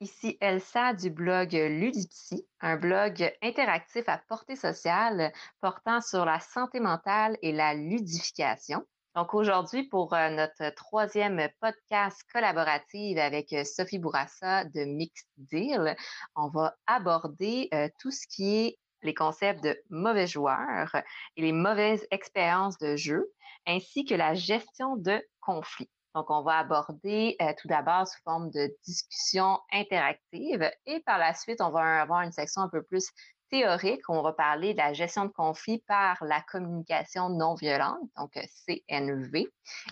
ici Elsa du blog Ludipsy, un blog interactif à portée sociale portant sur la santé mentale et la ludification. Donc aujourd'hui, pour euh, notre troisième podcast collaborative avec euh, Sophie Bourassa de Mixed Deal, on va aborder euh, tout ce qui est les concepts de mauvais joueurs et les mauvaises expériences de jeu, ainsi que la gestion de conflits. Donc, on va aborder tout d'abord sous forme de discussion interactive et par la suite, on va avoir une section un peu plus théorique, on va parler de la gestion de conflits par la communication non violente, donc CNV,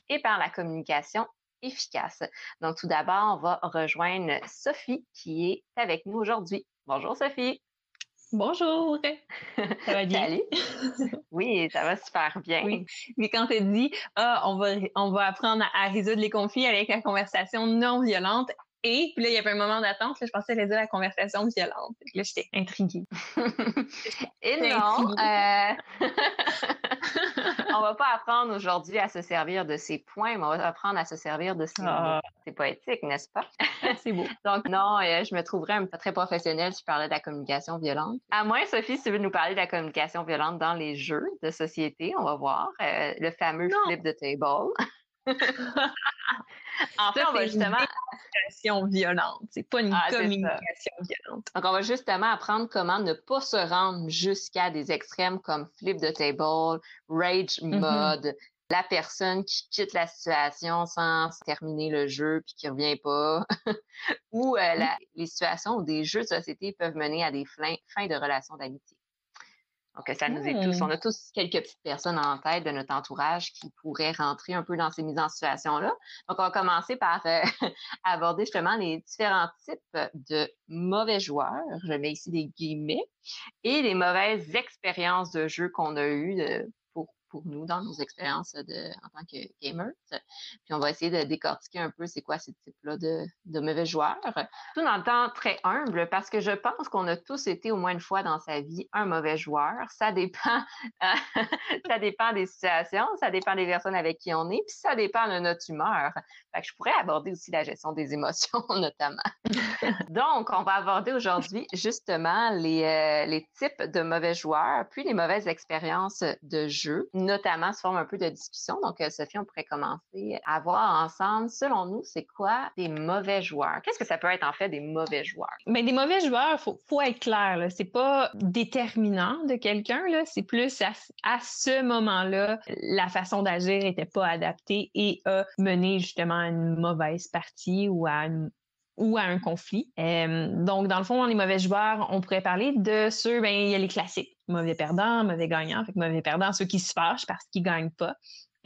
et par la communication efficace. Donc, tout d'abord, on va rejoindre Sophie qui est avec nous aujourd'hui. Bonjour Sophie. Bonjour. Ça va bien? Salut. Oui, ça va super bien. Oui. Mais quand tu dit, ah, on va, on va apprendre à résoudre les conflits avec la conversation non violente, et puis là, il y avait un moment d'attente. Je pensais à dire la conversation violente. Là, j'étais intriguée. Et non, euh... on va pas apprendre aujourd'hui à se servir de ces points, mais on va apprendre à se servir de ces ah. C'est poétique, n'est-ce pas? C'est beau. Donc non, euh, je me trouverais un peu très professionnel si je parlais de la communication violente. À moins, Sophie, si tu veux nous parler de la communication violente dans les jeux de société, on va voir. Euh, le fameux flip de table. en fait, on va justement. Une communication violente. C'est pas une ah, communication violente. Donc, on va justement apprendre comment ne pas se rendre jusqu'à des extrêmes comme flip the table, rage mm-hmm. mode, la personne qui quitte la situation sans terminer le jeu puis qui revient pas, ou euh, les situations où des jeux de société peuvent mener à des fins de relations d'amitié. Donc, ça nous est tous. Hmm. On a tous quelques petites personnes en tête de notre entourage qui pourraient rentrer un peu dans ces mises en situation-là. Donc, on va commencer par euh, aborder justement les différents types de mauvais joueurs. Je mets ici des guillemets. Et les mauvaises expériences de jeu qu'on a eues pour nous dans nos expériences de, en tant que gamers. Puis on va essayer de décortiquer un peu c'est quoi ce type-là de, de mauvais joueurs. Tout en étant très humble parce que je pense qu'on a tous été au moins une fois dans sa vie un mauvais joueur. Ça dépend, ça dépend des situations, ça dépend des personnes avec qui on est, puis ça dépend de notre humeur. Fait que je pourrais aborder aussi la gestion des émotions notamment. Donc, on va aborder aujourd'hui justement les, euh, les types de mauvais joueurs, puis les mauvaises expériences de jeu notamment sous forme un peu de discussion. Donc, euh, Sophie, on pourrait commencer à voir ensemble, selon nous, c'est quoi des mauvais joueurs? Qu'est-ce que ça peut être en fait des mauvais joueurs? Mais des mauvais joueurs, faut, faut être clair, c'est pas déterminant de quelqu'un. C'est plus à, à ce moment-là, la façon d'agir était pas adaptée et a mené justement à une mauvaise partie ou à une ou à un conflit. Euh, donc, dans le fond, les mauvais joueurs, on pourrait parler de ceux, ben, il y a les classiques. Mauvais perdants, mauvais gagnants. Fait mauvais perdants, ceux qui se fâchent parce qu'ils gagnent pas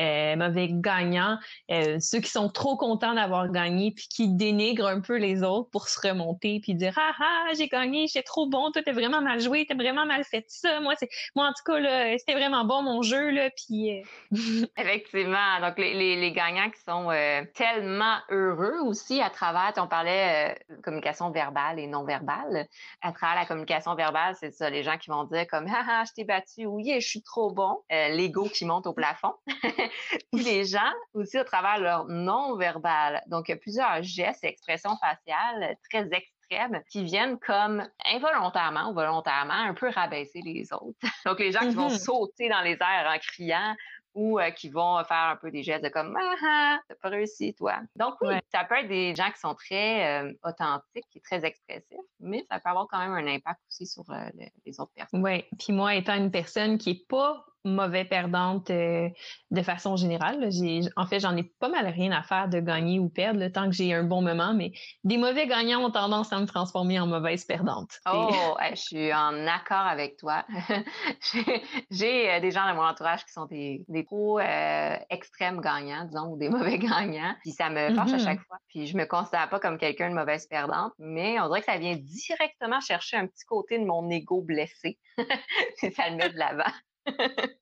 euh, mauvais gagnants, euh, ceux qui sont trop contents d'avoir gagné puis qui dénigrent un peu les autres pour se remonter puis dire ah ah j'ai gagné, j'étais trop bon, toi t'as vraiment mal joué, t'as vraiment mal fait ça, moi c'est moi en tout cas là c'était vraiment bon mon jeu là puis euh... effectivement. Donc les, les, gagnants qui sont euh, tellement heureux aussi à travers on parlait communication verbale et non verbale. À travers la communication verbale c'est ça les gens qui vont dire comme ah ah je t'ai battu oui je suis trop bon. L'ego qui monte au plafond puis les gens aussi à travers leur non-verbal. Donc, il y a plusieurs gestes et expressions faciales très extrêmes qui viennent comme involontairement ou volontairement un peu rabaisser les autres. Donc, les gens qui vont mm-hmm. sauter dans les airs en criant ou euh, qui vont faire un peu des gestes de comme ah ah t'as pas réussi toi donc oui ça peut être des gens qui sont très euh, authentiques et très expressifs mais ça peut avoir quand même un impact aussi sur euh, les autres personnes oui puis moi étant une personne qui est pas mauvais perdante euh, de façon générale. J'ai, en fait, j'en ai pas mal rien à faire de gagner ou perdre le temps que j'ai un bon moment, mais des mauvais gagnants ont tendance à me transformer en mauvaise perdante. Oh, je suis en accord avec toi. j'ai, euh, des gens dans mon entourage qui sont des, des trop euh, extrêmes gagnants, disons, ou des mauvais gagnants, puis ça me fâche à mm-hmm. chaque fois. Puis je me considère pas comme quelqu'un de mauvaise perdante, mais on dirait que ça vient directement chercher un petit côté de mon ego blessé. ça le met de l'avant.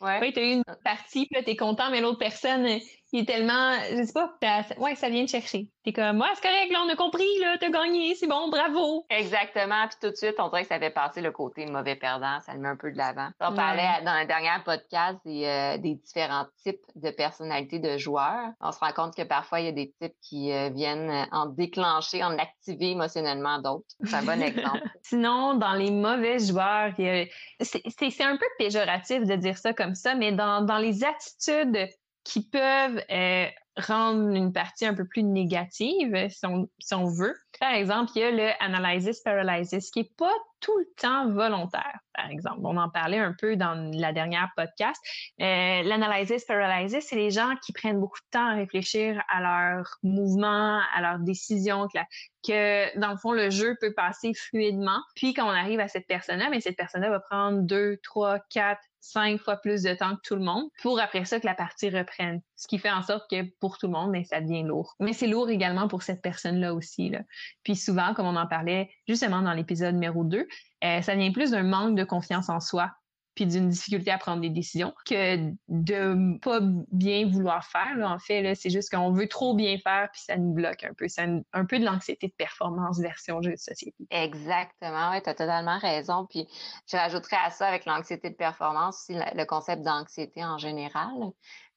Ouais. Oui, tu as eu une partie, puis là, tu es content, mais l'autre personne, il est tellement, je sais pas, ouais, ça vient de chercher. T'es comme, moi, c'est correct, là, on a compris, là, t'as gagné, c'est bon, bravo. Exactement. Puis tout de suite, on dirait que ça fait passer le côté mauvais perdant, ça le met un peu de l'avant. On parlait dans le dernier podcast des, euh, des, différents types de personnalités de joueurs. On se rend compte que parfois, il y a des types qui euh, viennent en déclencher, en activer émotionnellement d'autres. C'est un bon exemple. Sinon, dans les mauvais joueurs, c'est un peu péjoratif de dire ça comme ça, mais dans, dans les attitudes qui peuvent euh, rendre une partie un peu plus négative, si on, si on, veut. Par exemple, il y a le analysis paralysis, qui est pas tout le temps volontaire, par exemple. On en parlait un peu dans la dernière podcast. Euh, L'analysis paralysis, c'est les gens qui prennent beaucoup de temps à réfléchir à leurs mouvements, à leurs décisions, que, que dans le fond, le jeu peut passer fluidement. Puis quand on arrive à cette personne-là, mais cette personne-là va prendre deux, trois, quatre, cinq fois plus de temps que tout le monde pour après ça que la partie reprenne. Ce qui fait en sorte que pour tout le monde, mais ça devient lourd. Mais c'est lourd également pour cette personne-là aussi. Là. Puis souvent, comme on en parlait justement dans l'épisode numéro 2, euh, ça vient plus d'un manque de confiance en soi puis d'une difficulté à prendre des décisions que de pas bien vouloir faire. En fait, c'est juste qu'on veut trop bien faire puis ça nous bloque un peu. C'est un, peu de l'anxiété de performance version jeu de société. Exactement, oui, tu as totalement raison. Puis je rajouterais à ça avec l'anxiété de performance aussi le concept d'anxiété en général.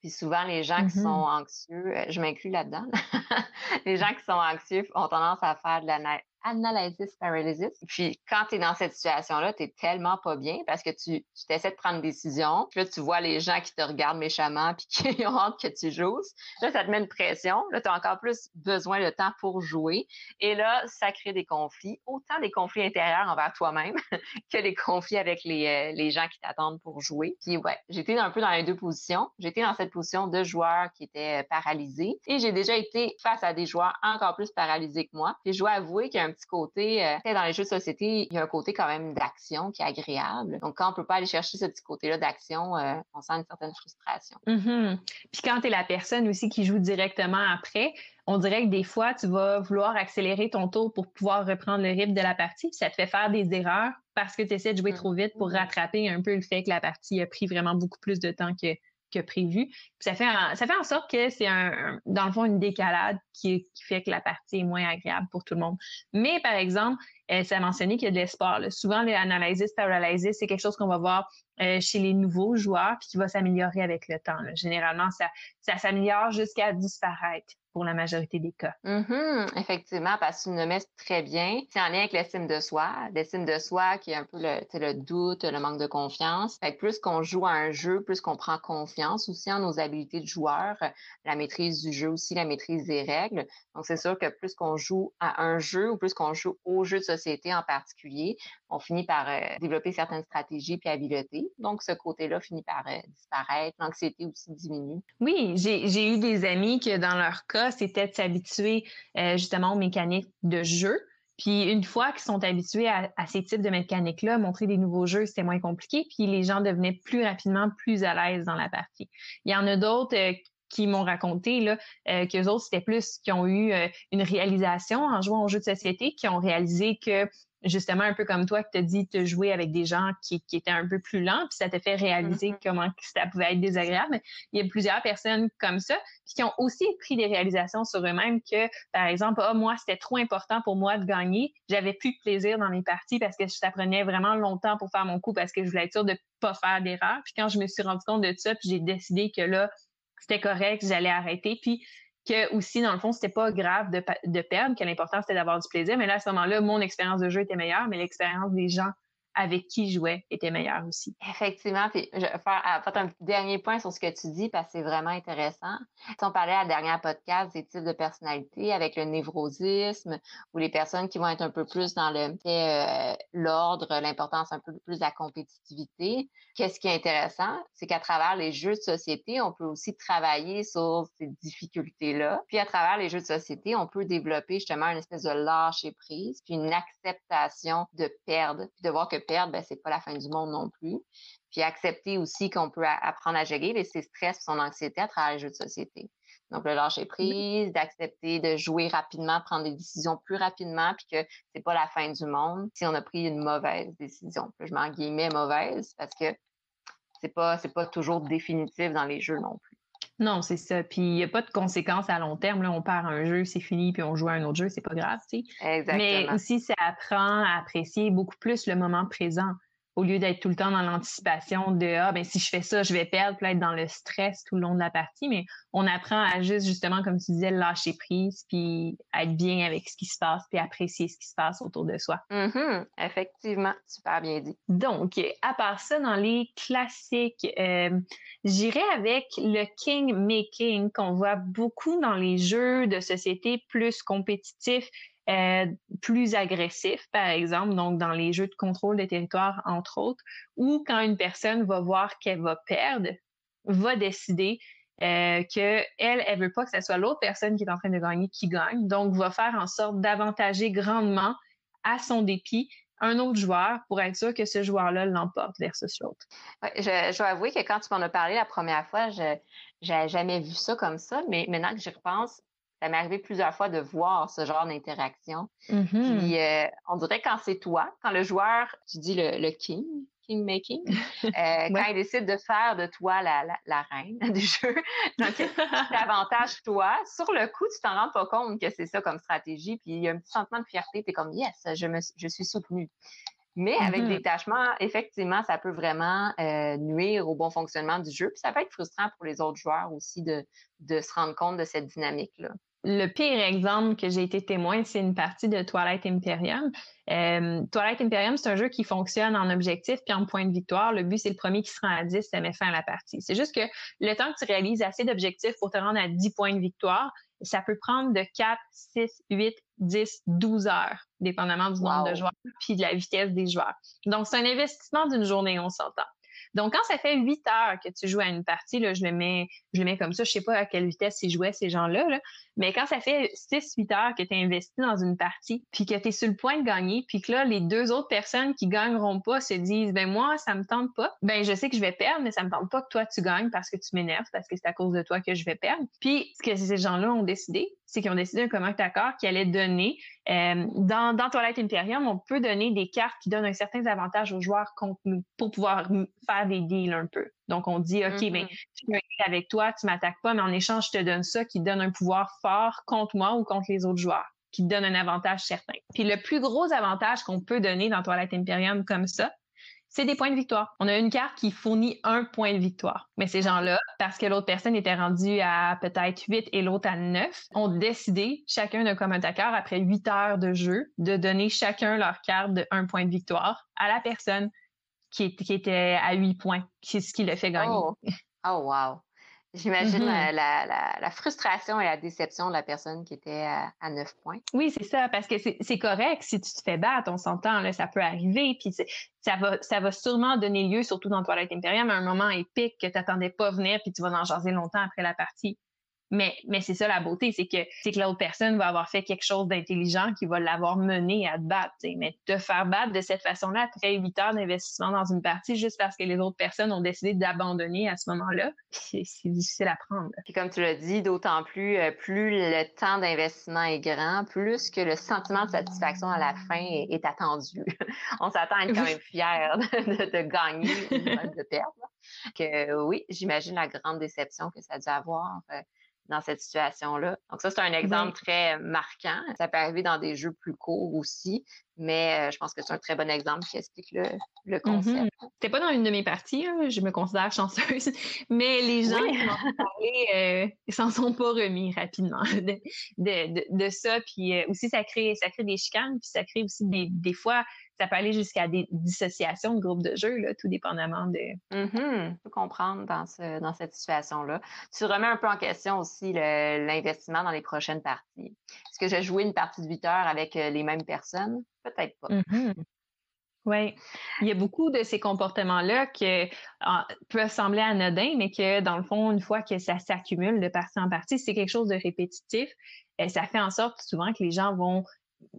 Puis souvent, les gens qui sont mm-hmm. anxieux, euh, je m'inclus là-dedans, les gens qui sont anxieux ont tendance à faire de la analysis paralysis. Puis quand tu es dans cette situation-là, tu es tellement pas bien parce que tu, t'essaies de prendre une décision. Puis là, tu vois les gens qui te regardent méchamment puis qui ont hâte que tu joues. Là, ça te met une pression. Là, tu as encore plus besoin de temps pour jouer. Et là, ça crée des conflits, autant des conflits intérieurs envers toi-même que les conflits avec les, euh, les gens qui t'attendent pour jouer. Puis ouais, j'étais un peu dans les deux positions. J'étais dans cette position de joueur qui était euh, paralysé et j'ai déjà été face à des joueurs encore plus paralysés que moi. Puis je dois avouer qu'il y a un petit côté, euh, dans les jeux de société, il y a un côté quand même d'action qui est agréable. Donc, quand on peut pas aller chercher ce petit côté-là d'action, euh, on sent une certaine frustration. Mm-hmm. Puis quand tu es la personne aussi qui joue directement après, on dirait que des fois, tu vas vouloir accélérer ton tour pour pouvoir reprendre le rythme de la partie, puis ça te fait faire des erreurs parce que tu essaies de jouer trop vite pour mm-hmm. rattraper un peu le fait que la partie a pris vraiment beaucoup plus de temps que, prévu. ça fait en, sorte que c'est un, dans le fond une décalade qui, fait que la partie est moins agréable pour tout le monde. Mais par exemple, euh, ça a mentionné qu'il y a de l'espoir. Souvent, les analysis paralysis, c'est quelque chose qu'on va voir euh, chez les nouveaux joueurs puis qui va s'améliorer avec le temps. Généralement, ça, s'améliore jusqu'à disparaître pour la majorité des cas. Mm-hmm, effectivement, parce que tu mets très bien. C'est en lien avec l'estime de soi. L'estime de soi qui est un peu le, le doute, le manque de confiance. Fait plus qu'on joue à un jeu, plus qu'on prend confiance aussi en nos habiletés de joueur, la maîtrise du jeu aussi, la maîtrise des règles. Donc, c'est sûr que plus qu'on joue à un jeu ou plus qu'on joue au jeu en particulier, on finit par euh, développer certaines stratégies puis habiletés. Donc, ce côté-là finit par euh, disparaître. L'anxiété aussi diminue. Oui, j'ai eu des amis que dans leur cas, c'était de s'habituer euh, justement aux mécaniques de jeu. Puis une fois qu'ils sont habitués à, ces types de mécaniques-là, montrer des nouveaux jeux, c'était moins compliqué. Puis les gens devenaient plus rapidement plus à l'aise dans la partie. Il y en a d'autres qui m'ont raconté là, euh, qu'eux autres, c'était plus qui ont eu une réalisation en jouant aux jeux de société, qui ont réalisé que justement un peu comme toi que tu as dit te jouer avec des gens qui, qui, étaient un peu plus lents puis ça te fait réaliser mm-hmm. comment ça pouvait être désagréable il y a plusieurs personnes comme ça qui ont aussi pris des réalisations sur eux-mêmes que par exemple ah, moi c'était trop important pour moi de gagner j'avais plus de plaisir dans mes parties parce que ça prenait vraiment longtemps pour faire mon coup parce que je voulais être sûre de pas faire d'erreur puis quand je me suis rendu compte de ça puis j'ai décidé que là c'était correct j'allais arrêter puis que aussi, dans le fond, c'était pas grave de, de perdre, que l'important c'était d'avoir du plaisir. Mais là, à ce moment-là, mon expérience de jeu était meilleure, mais l'expérience des gens avec qui je jouais était meilleur aussi. Effectivement. Puis je vais faire, faire un dernier point sur ce que tu dis parce que c'est vraiment intéressant. Si on parlait à la dernière podcast des types de personnalités avec le névrosisme ou les personnes qui vont être un peu plus dans le euh, l'ordre, l'importance un peu plus de la compétitivité. Qu'est-ce qui est intéressant, c'est qu'à travers les jeux de société, on peut aussi travailler sur ces difficultés-là. Puis à travers les jeux de société, on peut développer justement une espèce de lâcher prise, puis une acceptation de perdre, puis de voir que perdre, ben, c'est pas la fin du monde non plus. Puis accepter aussi qu'on peut apprendre à gérer ses stress, son anxiété à travers les jeux de société. Donc, le lâcher prise, d'accepter de jouer rapidement, prendre des décisions plus rapidement, puis que c'est pas la fin du monde si on a pris une mauvaise décision. je m'en guillemets mauvaise parce que c'est pas, c'est pas toujours définitif dans les jeux non plus. Non, c'est ça. Puis il n'y a pas de conséquences à long terme. Là, on perd un jeu, c'est fini, puis on joue à un autre jeu, c'est pas grave, tu sais. Exactement. Mais aussi, ça apprend à apprécier beaucoup plus le moment présent au lieu d'être tout le temps dans l'anticipation de ah ben si je fais ça je vais perdre puis être dans le stress tout le long de la partie mais on apprend à juste justement comme tu disais lâcher prise puis être bien avec ce qui se passe puis apprécier ce qui se passe autour de soi. Mm-hmm. Effectivement, super bien dit. Donc à part ça dans les classiques euh, j'irais avec le king making qu'on voit beaucoup dans les jeux de société plus compétitifs euh, plus agressif, par exemple, donc dans les jeux de contrôle de territoire, entre autres, ou quand une personne va voir qu'elle va perdre, va décider euh, que elle, elle veut pas que ce soit l'autre personne qui est en train de gagner qui gagne, donc va faire en sorte d'avantager grandement, à son dépit, un autre joueur pour être sûr que ce joueur-là l'emporte versus l'autre. Ouais, je, je, dois avouer que quand tu m'en as parlé la première fois, je n'avais jamais vu ça comme ça, mais maintenant que j'y repense, ça m'est arrivé plusieurs fois de voir ce genre d'interaction. Mm-hmm. Puis euh, on dirait quand c'est toi, quand le joueur, tu dis le, le king, king making, euh, ouais. quand il décide de faire de toi la, la, la reine du jeu, donc davantage toi, sur le coup, tu t'en rends pas compte que c'est ça comme stratégie, puis il y a un petit sentiment de fierté, tu es comme yes, je me je suis soutenu. Mais avec Mm-hmm. le détachement, effectivement, ça peut vraiment euh, nuire au bon fonctionnement du jeu. Puis ça peut être frustrant pour les autres joueurs aussi de, de se rendre compte de cette dynamique-là. Le pire exemple que j'ai été témoin, c'est une partie de Twilight Imperium. Euh, Twilight Imperium, c'est un jeu qui fonctionne en objectif puis en point de victoire. Le but, c'est le premier qui se rend à 10, ça met fin à la partie. C'est juste que le temps que tu réalises assez d'objectifs pour te rendre à 10 points de victoire, ça peut prendre de 4, 6, 8, 10, 12 heures, dépendamment du nombre de joueurs puis de la vitesse des joueurs. Donc, c'est un investissement d'une journée, on s'entend. Donc, quand ça fait 8 heures que tu joues à une partie, là, je le mets, je le mets comme ça, je sais pas à quelle vitesse ils jouaient ces gens-là, là, mais quand ça fait 6-8 heures que tu es investi dans une partie, puis que tu es sur le point de gagner, puis que là, les deux autres personnes qui gagneront pas se disent, ben moi, ça me tente pas, ben je sais que je vais perdre, mais ça me tente pas que toi, tu gagnes parce que tu m'énerves, parce que c'est à cause de toi que je vais perdre. Puis, ce que ces gens-là ont décidé, c'est qu'ils ont décidé un commun accord qui allait donner, euh, dans, dans Toilette Imperium, on peut donner des cartes qui donnent un certain avantage aux joueurs contre nous pour pouvoir faire des deals un peu. Donc, on dit, OK, mm -hmm. ben, je suis avec toi, tu m'attaques pas, mais en échange, je te donne ça qui donne un pouvoir fort contre moi ou contre les autres joueurs, qui te donne un avantage certain. Puis le plus gros avantage qu'on peut donner dans Toilette Imperium comme ça, c'est des points de victoire. On a une carte qui fournit un point de victoire. Mais ces gens-là, parce que l'autre personne était rendue à peut-être 8 et l'autre à 9, ont décidé, chacun d'un commun attaqueur, après 8 heures de jeu, de donner chacun leur carte de un point de victoire à la personne qui, qui était à 8 points, qui, ce qui le fait gagner. Oh, oh wow! J'imagine mm -hmm. la, la, la, frustration et la déception de la personne qui était à, à 9 points. Oui, c'est ça, parce que c'est correct si tu te fais battre, on s'entend, là, ça peut arriver, puis ça va, ça va sûrement donner lieu, surtout dans Toilette Imperium, à un moment épique que tu n'attendais pas venir, puis tu vas en jaser longtemps après la partie. Mais, mais c'est ça la beauté, c'est que c'est que l'autre personne va avoir fait quelque chose d'intelligent qui va l'avoir mené à te battre. T'sais. Mais te faire battre de cette façon-là après 8 heures d'investissement dans une partie juste parce que les autres personnes ont décidé d'abandonner à ce moment-là, c'est difficile à prendre. Puis comme tu l'as dit, d'autant plus, euh, plus le temps d'investissement est grand, plus que le sentiment de satisfaction à la fin est, est attendu. On s'attend à être quand même fier de, de, de gagner ou de perdre. Que oui, j'imagine la grande déception que ça a dû avoir. Dans cette situation-là. Donc ça, c'est un exemple oui. très marquant. Ça peut arriver dans des jeux plus courts aussi, mais euh, je pense que c'est un très bon exemple qui explique le, le concept. Mm -hmm. C'était pas dans une de mes parties, hein, je me considère chanceuse, mais les gens oui. qui m'ont parlé euh, s'en sont pas remis rapidement de, de, de, de ça. Puis euh, aussi, ça crée, ça crée des chicanes, puis ça crée aussi des, des fois, ça peut aller jusqu'à des dissociations de groupes de jeux, là, tout dépendamment de. Mm -hmm. Je peux comprendre dans, ce, dans cette situation-là. Tu remets un peu en question aussi l'investissement dans les prochaines parties. Est-ce que j'ai joué une partie de 8 heures avec les mêmes personnes? Peut-être pas. Mm -hmm. Oui, il y a beaucoup de ces comportements-là qui peuvent sembler anodins, mais que dans le fond, une fois que ça s'accumule de partie en partie, c'est quelque chose de répétitif. Ça fait en sorte souvent que les gens vont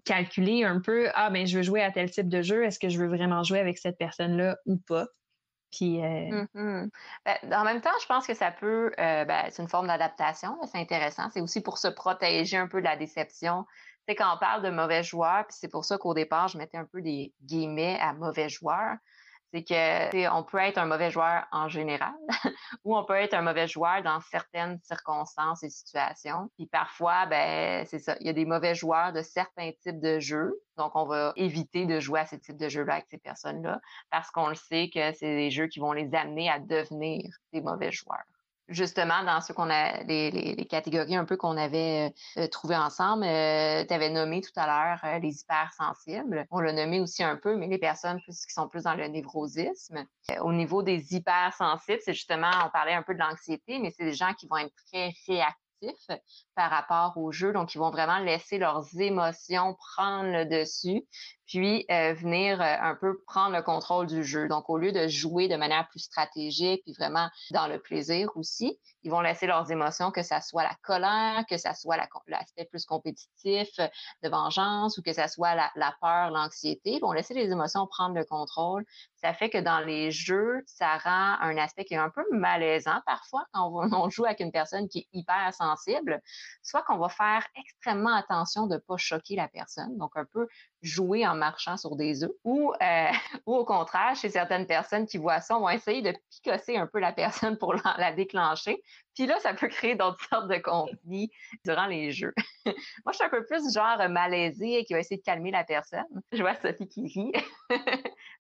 calculer un peu, ah, ben, je veux jouer à tel type de jeu, est-ce que je veux vraiment jouer avec cette personne-là ou pas? Puis, euh... mm -hmm. ben, en même temps, je pense que ça peut, euh, ben, c'est une forme d'adaptation, c'est intéressant. C'est aussi pour se protéger un peu de la déception. Tu sais, quand on parle de mauvais joueurs, puis c'est pour ça qu'au départ, je mettais un peu des guillemets à mauvais joueurs. C'est que on peut être un mauvais joueur en général ou on peut être un mauvais joueur dans certaines circonstances et situations. Puis parfois, ben c'est ça, il y a des mauvais joueurs de certains types de jeux. Donc, on va éviter de jouer à ce type de jeux-là avec ces personnes-là parce qu'on le sait que c'est des jeux qui vont les amener à devenir des mauvais joueurs justement dans ce qu'on a les, les, catégories un peu qu'on avait euh, trouvées ensemble. Euh, tu avais nommé tout à l'heure euh, les hypersensibles. On l'a nommé aussi un peu, mais les personnes plus, qui sont plus dans le névrosisme. au niveau des hypersensibles, c'est justement, on parlait un peu de l'anxiété, mais c'est des gens qui vont être très réactifs par rapport au jeu. Donc, ils vont vraiment laisser leurs émotions prendre le dessus, puis euh, venir euh, un peu prendre le contrôle du jeu. Donc, au lieu de jouer de manière plus stratégique, puis vraiment dans le plaisir aussi, ils vont laisser leurs émotions, que ça soit la colère, que ça soit l'aspect plus compétitif de vengeance ou que ça soit la, peur, l'anxiété. Ils vont laisser les émotions prendre le contrôle. Ça fait que dans les jeux, ça rend un aspect qui est un peu malaisant parfois quand on, on joue avec une personne qui est hyper sensible soit qu'on va faire extrêmement attention de ne pas choquer la personne, donc un peu jouer en marchant sur des œufs, ou, euh, ou au contraire, chez certaines personnes qui voient ça, on va essayer de picosser un peu la personne pour la, déclencher. Puis là, ça peut créer d'autres sortes de conflits durant les jeux. Moi, je suis un peu plus genre malaisée qui va essayer de calmer la personne. Je vois Sophie qui rit.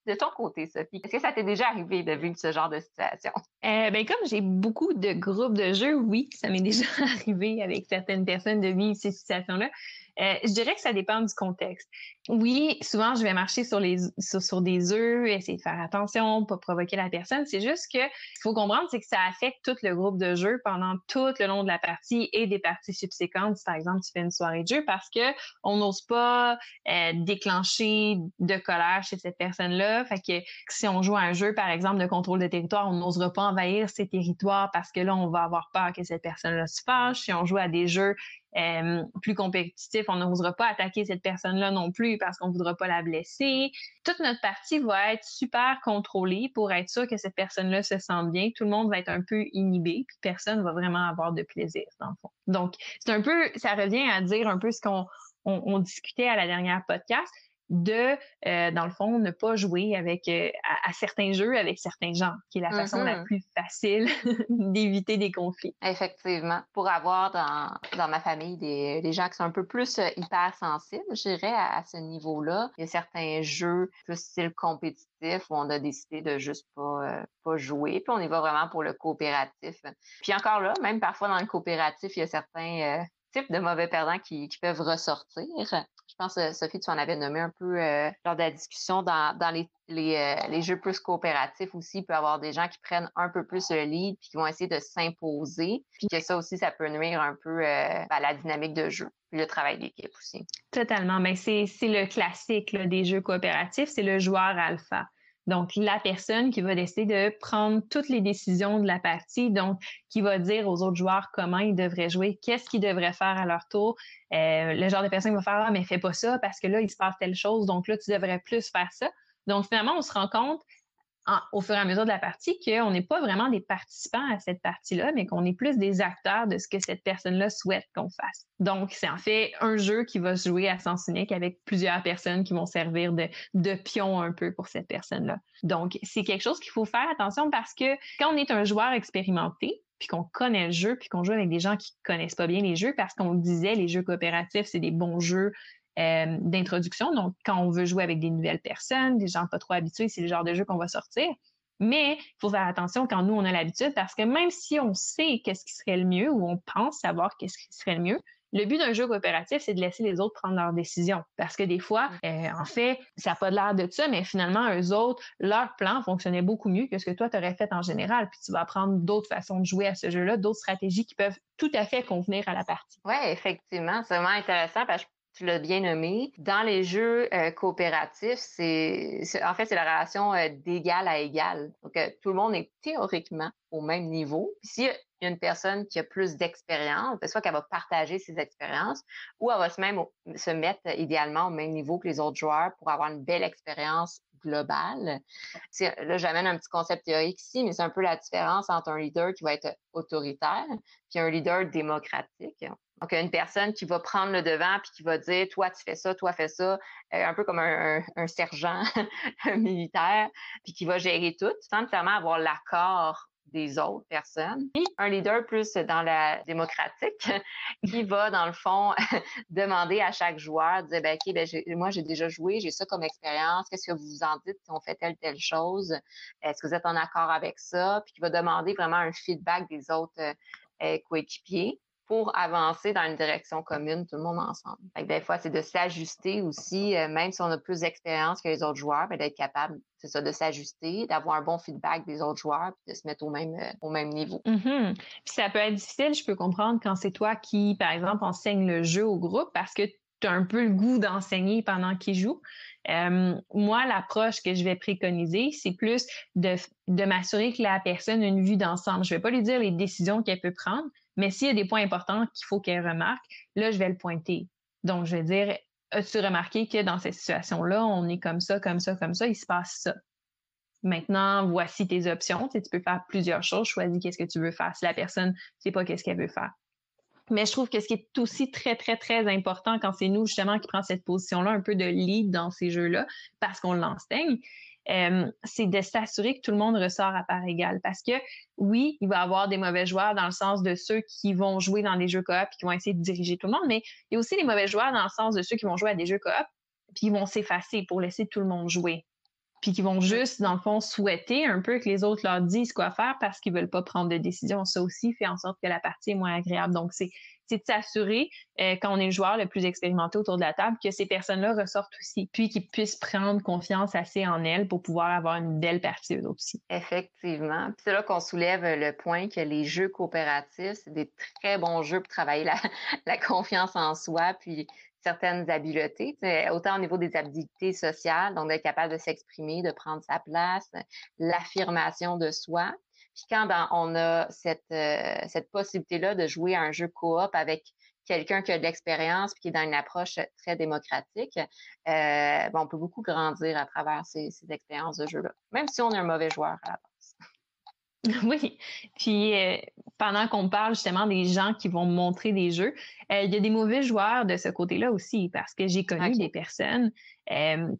De ton côté, Sophie, est-ce que ça t'est déjà arrivé de vivre ce genre de situation? Euh, ben, comme j'ai beaucoup de groupes de jeux, oui, ça m'est déjà arrivé avec certaines personnes de vivre ces situations-là. Euh, je dirais que ça dépend du contexte. Oui, souvent, je vais marcher sur, les, sur, des œufs, essayer de faire attention, pas provoquer la personne. C'est juste que il faut comprendre, c'est que ça affecte tout le groupe de jeu pendant tout le long de la partie et des parties subséquentes. Par exemple, tu fais une soirée de jeu parce que on n'ose pas euh, déclencher de colère chez cette personne-là. Fait que si on joue à un jeu, par exemple, de contrôle de territoire, on n'osera pas envahir ces territoires parce que là, on va avoir peur que cette personne-là se fâche. Si on joue à des jeux euh, plus compétitif, on n'osera pas attaquer cette personne-là non plus parce qu'on ne voudra pas la blesser. Toute notre partie va être super contrôlée pour être sûr que cette personne-là se sente bien. Tout le monde va être un peu inhibé, puis personne va vraiment avoir de plaisir dans le fond. Donc, c'est un peu, ça revient à dire un peu ce qu'on on discutait à la dernière podcast de, euh, dans le fond, ne pas jouer avec euh, à, certains jeux avec certains gens, qui est la façon la mm-hmm. plus facile d'éviter des conflits. Effectivement. Pour avoir dans, dans ma famille des, des, gens qui sont un peu plus euh, hypersensibles, je dirais, à, ce niveau-là, il y a certains jeux plus style compétitif où on a décidé de juste pas, pas jouer, puis on y va vraiment pour le coopératif. Puis encore là, même parfois dans le coopératif, il y a certains types de mauvais perdants qui, qui peuvent ressortir. Je pense, euh, Sophie, tu en avais nommé un peu euh, lors de la discussion dans, euh, les, jeux plus coopératifs aussi. Il peut y avoir des gens qui prennent un peu plus le lead puis qui vont essayer de s'imposer. Puis que ça aussi, ça peut nuire un peu à la dynamique de jeu puis le travail d'équipe aussi. Totalement. Mais c'est le classique des jeux coopératifs, c'est le joueur alpha. Donc, la personne qui va décider de prendre toutes les décisions de la partie, donc qui va dire aux autres joueurs comment ils devraient jouer, qu'est-ce qu'ils devraient faire à leur tour. Euh, le genre de personne qui va faire ah mais fais pas ça parce que là il se passe telle chose, donc là tu devrais plus faire ça. Donc finalement on se rend compte au fur et à mesure de la partie qu'on n'est pas vraiment des participants à cette partie-là, mais qu'on est plus des acteurs de ce que cette personne-là souhaite qu'on fasse. Donc, c'est en fait un jeu qui va se jouer à sens unique avec plusieurs personnes qui vont servir de, de pion un peu pour cette personne-là. Donc, c'est quelque chose qu'il faut faire attention parce que quand on est un joueur expérimenté, puis qu'on connaît le jeu, puis qu'on joue avec des gens qui connaissent pas bien les jeux, parce qu'on disait, les jeux coopératifs, c'est des bons jeux euh, d'introduction. Donc, quand on veut jouer avec des nouvelles personnes, des gens pas trop habitués, c'est le genre de jeu qu'on va sortir. Mais il faut faire attention quand nous, on a l'habitude, parce que même si on sait qu'est-ce qui serait le mieux ou on pense savoir qu'est-ce qui serait le mieux, le but d'un jeu coopératif, c'est de laisser les autres prendre leurs décisions. Parce que des fois, euh, en fait, ça n'a pas l'air de ça, mais finalement, eux autres, leur plan fonctionnait beaucoup mieux que ce que toi, tu aurais fait en général. Puis tu vas apprendre d'autres façons de jouer à ce jeu-là, d'autres stratégies qui peuvent tout à fait convenir à la partie. Oui, effectivement. C'est vraiment intéressant parce que tu l'as bien nommé. Dans les jeux euh, coopératifs, c'est en fait c'est la relation euh, d'égal à égal. Donc euh, tout le monde est théoriquement au même niveau. Puis s'il y a une personne qui a plus d'expérience, ben, soit qu'elle va partager ses expériences, ou elle va se mettre idéalement au même niveau que les autres joueurs pour avoir une belle expérience global. Là, j'amène un petit concept théorique ici, mais c'est un peu la différence entre un leader qui va être autoritaire puis un leader démocratique. Donc, une personne qui va prendre le devant puis qui va dire, toi, tu fais ça, toi, fais ça, euh, un peu comme un, sergent militaire, puis qui va gérer tout, sans nécessairement avoir l'accord des autres personnes. Un leader plus dans la démocratique qui va, dans le fond, demander à chaque joueur, dire, ben, OK, ben, moi, j'ai déjà joué, j'ai ça comme expérience, qu'est-ce que vous en dites si on fait telle, telle chose? Est-ce que vous êtes en accord avec ça? Puis qui va demander vraiment un feedback des autres euh, coéquipiers pour avancer dans une direction commune, tout le monde ensemble. des fois, c'est de s'ajuster aussi, euh, même si on a plus d'expérience que les autres joueurs, ben, d'être capable, c'est ça, de s'ajuster, d'avoir un bon feedback des autres joueurs, puis de se mettre au même, euh, au même niveau. Mm-hmm. Puis ça peut être difficile, je peux comprendre, quand c'est toi qui, par exemple, enseigne le jeu au groupe, parce que tu as un peu le goût d'enseigner pendant qu'ils jouent. Euh, moi, l'approche que je vais préconiser, c'est plus de, de m'assurer que la personne a une vue d'ensemble. Je vais pas lui dire les décisions qu'elle peut prendre, mais s'il y a des points importants qu'il faut qu'elle remarque, là, je vais le pointer. Donc, je vais dire, as-tu remarqué que dans cette situation-là, on est comme ça, comme ça, comme ça, il se passe ça? Maintenant, voici tes options. Tu, peux faire plusieurs choses. Choisis qu'est-ce que tu veux faire. Si la personne ne sait pas qu'est-ce qu'elle veut faire. Mais je trouve que ce qui est aussi très, très, très important quand c'est nous, justement, qui prend cette position-là, un peu de lead dans ces jeux-là, parce qu'on l'enseigne, euh, c'est de s'assurer que tout le monde ressort à part égale. Parce que oui, il va y avoir des mauvais joueurs dans le sens de ceux qui vont jouer dans des jeux coop et qui vont essayer de diriger tout le monde, mais il y a aussi les mauvais joueurs dans le sens de ceux qui vont jouer à des jeux coop puis ils vont s'effacer pour laisser tout le monde jouer. Puis qui vont juste, dans le fond, souhaiter un peu que les autres leur disent quoi faire parce qu'ils veulent pas prendre de décision. Ça aussi fait en sorte que la partie est moins agréable. Donc, c'est c'est de s'assurer, euh, quand on est le joueur le plus expérimenté autour de la table, que ces personnes-là ressortent aussi, puis qu'ils puissent prendre confiance assez en elles pour pouvoir avoir une belle partie eux aussi. Effectivement. Puis c'est là qu'on soulève le point que les jeux coopératifs, c'est des très bons jeux pour travailler la, la confiance en soi, puis certaines habiletés, autant au niveau des habiletés sociales, donc d'être capable de s'exprimer, de prendre sa place, l'affirmation de soi, puis quand ben, on a cette, euh, cette possibilité-là de jouer à un jeu coop avec quelqu'un qui a de l'expérience puis qui est dans une approche très démocratique, euh, ben, on peut beaucoup grandir à travers ces, ces expériences de jeu-là, même si on est un mauvais joueur à la base. Oui, puis euh, pendant qu'on parle justement des gens qui vont montrer des jeux, il y a des mauvais joueurs de ce côté-là aussi, parce que j'ai connu des personnes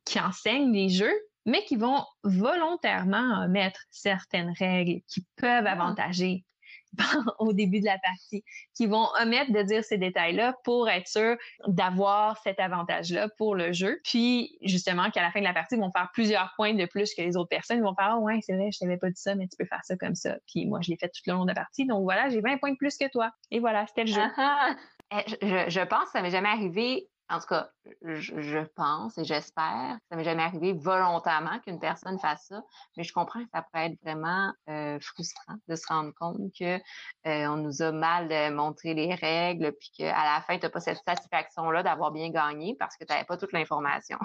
qui enseignent des jeux, mais qui vont volontairement mettre certaines règles qui peuvent ah. avantager au début de la partie, qui vont omettre de dire ces détails-là pour être sûr d'avoir cet avantage-là pour le jeu. Puis, justement, qu'à la fin de la partie, ils vont faire plusieurs points de plus que les autres personnes. Ils vont faire, ah ouais, c'est vrai, je t'avais pas dit ça, mais tu peux faire ça comme ça. Puis moi, je l'ai fait tout le long de la partie. Donc voilà, j'ai 20 points de plus que toi. Et voilà, c'était le jeu. Ah. Eh, je, je, pense que ça m'est jamais arrivé en tout cas, je, pense et j'espère, ça m'est jamais arrivé volontairement qu'une personne fasse ça, mais je comprends que ça pourrait être vraiment euh, frustrant de se rendre compte que euh, on nous a mal euh, montré les règles, puis qu'à la fin, tu n'as pas cette satisfaction-là d'avoir bien gagné parce que tu n'avais pas toute l'information.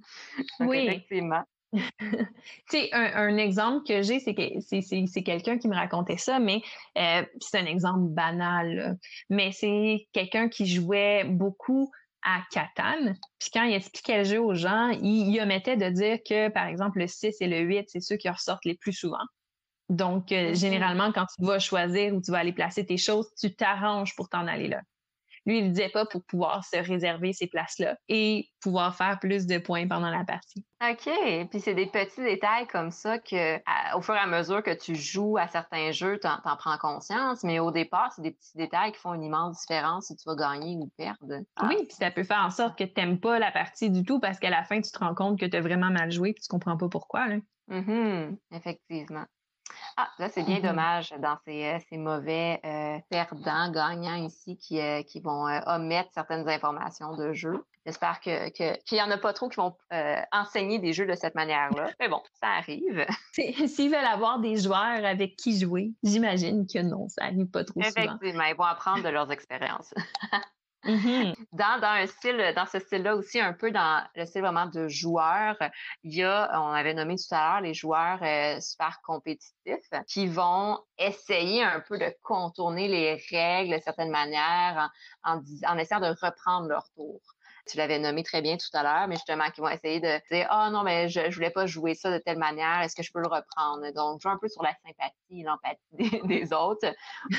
oui. Effectivement. tu sais, un, exemple que j'ai, c'est que c'est quelqu'un qui me racontait ça, mais c'est un exemple banal. Mais c'est quelqu'un qui jouait beaucoup à Catan. Puis quand il expliquait le jeu aux gens, il, omettait de dire que, par exemple, le 6 et le 8, c'est ceux qui ressortent les plus souvent. Donc, euh, généralement, quand tu vas choisir où tu vas aller placer tes choses, tu t'arranges pour t'en aller là. Lui, il ne disait pas pour pouvoir se réserver ces places-là et pouvoir faire plus de points pendant la partie. OK. Puis c'est des petits détails comme ça que, au fur et à mesure que tu joues à certains jeux, tu en, prends conscience. Mais au départ, c'est des petits détails qui font une immense différence si tu vas gagner ou perdre. Ah. Oui, puis ça peut faire en sorte que tu n'aimes pas la partie du tout parce qu'à la fin, tu te rends compte que tu as vraiment mal joué et tu comprends pas pourquoi. Là. Mm-hmm. Effectivement. Ah, là, c'est bien mm-hmm. dommage dans ces, euh, ces mauvais euh, perdants, gagnants ici qui, euh, qui vont omettre certaines informations de jeu. J'espère que, qu'il n'y en a pas trop qui vont enseigner des jeux de cette manière-là. Mais bon, ça arrive. S'ils veulent avoir des joueurs avec qui jouer, j'imagine que non, ça arrive pas trop souvent. Effectivement, ils vont apprendre de leurs expériences. Dans, dans un style, dans ce style-là aussi, un peu dans le style vraiment de joueur, il y a, on avait nommé tout à l'heure les joueurs euh, super compétitifs qui vont essayer un peu de contourner les règles de certaines manières en, en, en essayant de reprendre leur tour. Tu l'avais nommé très bien tout à l'heure, mais justement, qui vont essayer de dire, ah oh, non, mais je, je voulais pas jouer ça de telle manière, est-ce que je peux le reprendre? Donc, jouer un peu sur la sympathie, l'empathie des, autres.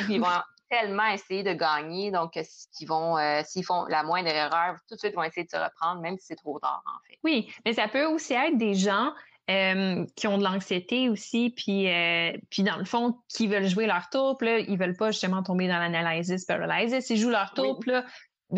Ils vont tellement essayer de gagner. Donc, s'ils vont, euh, s'ils font la moindre erreur, tout de suite, ils vont essayer de se reprendre, même si c'est trop tard, en fait. Oui, mais ça peut aussi être des gens euh, qui ont de l'anxiété aussi, puis, euh, puis dans le fond, qui veulent jouer leur tour, puis là, ils veulent pas justement tomber dans l'analysis paralysis. Ils jouent leur tour, puis là,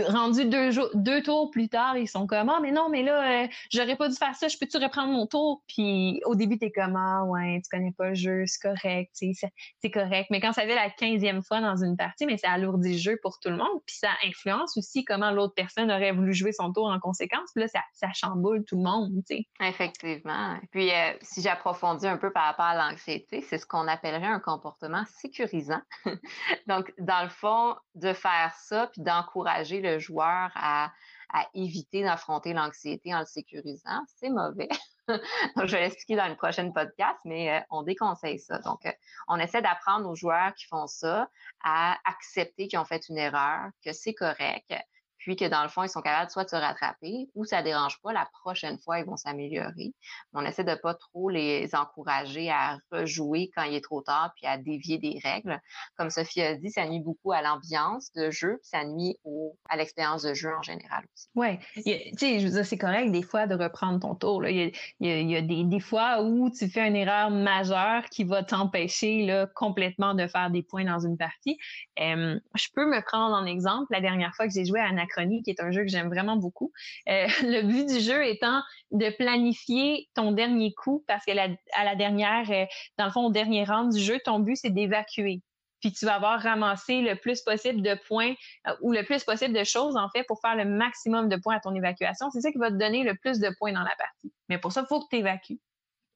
rendu deux, tours plus tard, ils sont comme Ah, mais non, mais là, euh, j'aurais pas dû faire ça, je peux-tu reprendre mon tour? Puis au début, t'es comme Ah, ouais, tu connais pas le jeu, c'est correct, c'est correct. Mais quand ça fait la quinzième fois dans une partie, mais ça alourdit le jeu pour tout le monde, puis ça influence aussi comment l'autre personne aurait voulu jouer son tour en conséquence. Puis là, ça, ça chamboule tout le monde, tu sais. Effectivement. Puis euh, si j'approfondis un peu par rapport à l'anxiété, c'est ce qu'on appellerait un comportement sécurisant. Donc, dans le fond, de faire ça, puis d'encourager le joueur à, éviter d'affronter l'anxiété en le sécurisant, c'est mauvais. je vais l'expliquer dans une prochaine podcast, mais euh, on déconseille ça. Donc, euh, on essaie d'apprendre aux joueurs qui font ça à accepter qu'ils ont fait une erreur, que c'est correct, puis que dans le fond, ils sont capables soit de se rattraper ou ça dérange pas, la prochaine fois, ils vont s'améliorer. On essaie de pas trop les encourager à rejouer quand il est trop tard puis à dévier des règles. Comme Sophie a dit, ça nuit beaucoup à l'ambiance de jeu puis ça nuit au, à l'expérience de jeu en général aussi. Oui, tu sais, je veux dire, c'est correct des fois de reprendre ton tour. Là. Il, y a, des, des, fois où tu fais une erreur majeure qui va t'empêcher complètement de faire des points dans une partie. je peux me prendre en exemple la dernière fois que j'ai joué à Anacron qui est un jeu que j'aime vraiment beaucoup. Euh, le but du jeu étant de planifier ton dernier coup parce que la, à la dernière, euh, dans le fond, au dernier rang du jeu, ton but, c'est d'évacuer. Puis tu vas avoir ramassé le plus possible de points euh, ou le plus possible de choses, en fait, pour faire le maximum de points à ton évacuation. C'est ça qui va te donner le plus de points dans la partie. Mais pour ça, il faut que tu évacues.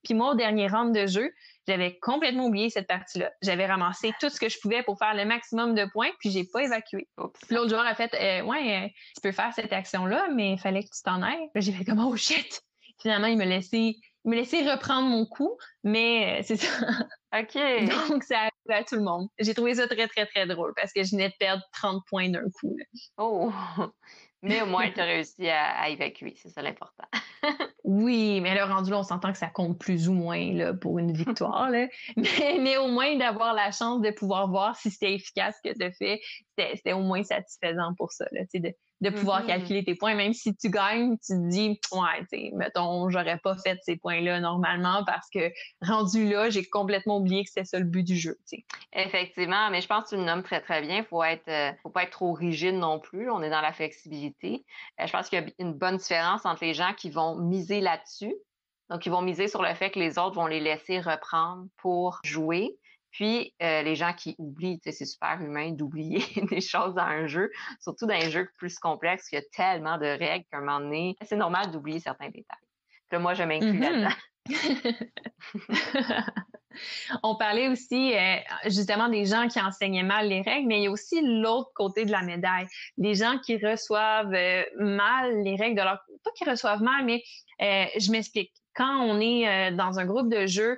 Puis moi, au dernier round de jeu, j'avais complètement oublié cette partie-là. J'avais ramassé tout ce que je pouvais pour faire le maximum de points, puis j'ai pas évacué. L'autre joueur a fait euh, Ouais, euh, tu peux faire cette action-là, mais il fallait que tu t'en ailles. J'ai fait comme Oh shit! Finalement, il me laissait, il me laissait reprendre mon coup, mais euh, c'est ça. OK. Donc, ça arrive à tout le monde. J'ai trouvé ça très, très, très drôle parce que je venais de perdre 30 points d'un coup. Oh! Mais au moins, tu as réussi à, évacuer, c'est ça l'important. oui, mais le rendu là, on s'entend que ça compte plus ou moins là, pour une victoire. Là. Mais, au moins, d'avoir la chance de pouvoir voir si c'était efficace ce que tu as fait, c'était au moins satisfaisant pour ça. Là, de, de pouvoir mm-hmm. calculer tes points. Même si tu gagnes, tu te dis, ouais, tu mettons, j'aurais pas fait ces points-là normalement parce que rendu là, j'ai complètement oublié que c'était ça le but du jeu. Effectivement, mais je pense que tu le nommes très, très bien. Faut être, euh, faut pas être trop rigide non plus. On est dans la flexibilité. Euh, je pense qu'il y a une bonne différence entre les gens qui vont miser là-dessus. Donc, ils vont miser sur le fait que les autres vont les laisser reprendre pour jouer puis, euh, les gens qui oublient, c'est super humain d'oublier des choses dans un jeu, surtout dans un jeu plus complexe, il y a tellement de règles qu'à un moment donné, c'est normal d'oublier certains détails. Puis moi, je m'inclus mm-hmm. là-dedans. On parlait aussi euh, justement des gens qui enseignaient mal les règles, mais il y a aussi l'autre côté de la médaille. Des gens qui reçoivent euh, mal les règles de leur... Pas qui reçoivent mal, mais je m'explique. Quand on est dans un groupe de jeu,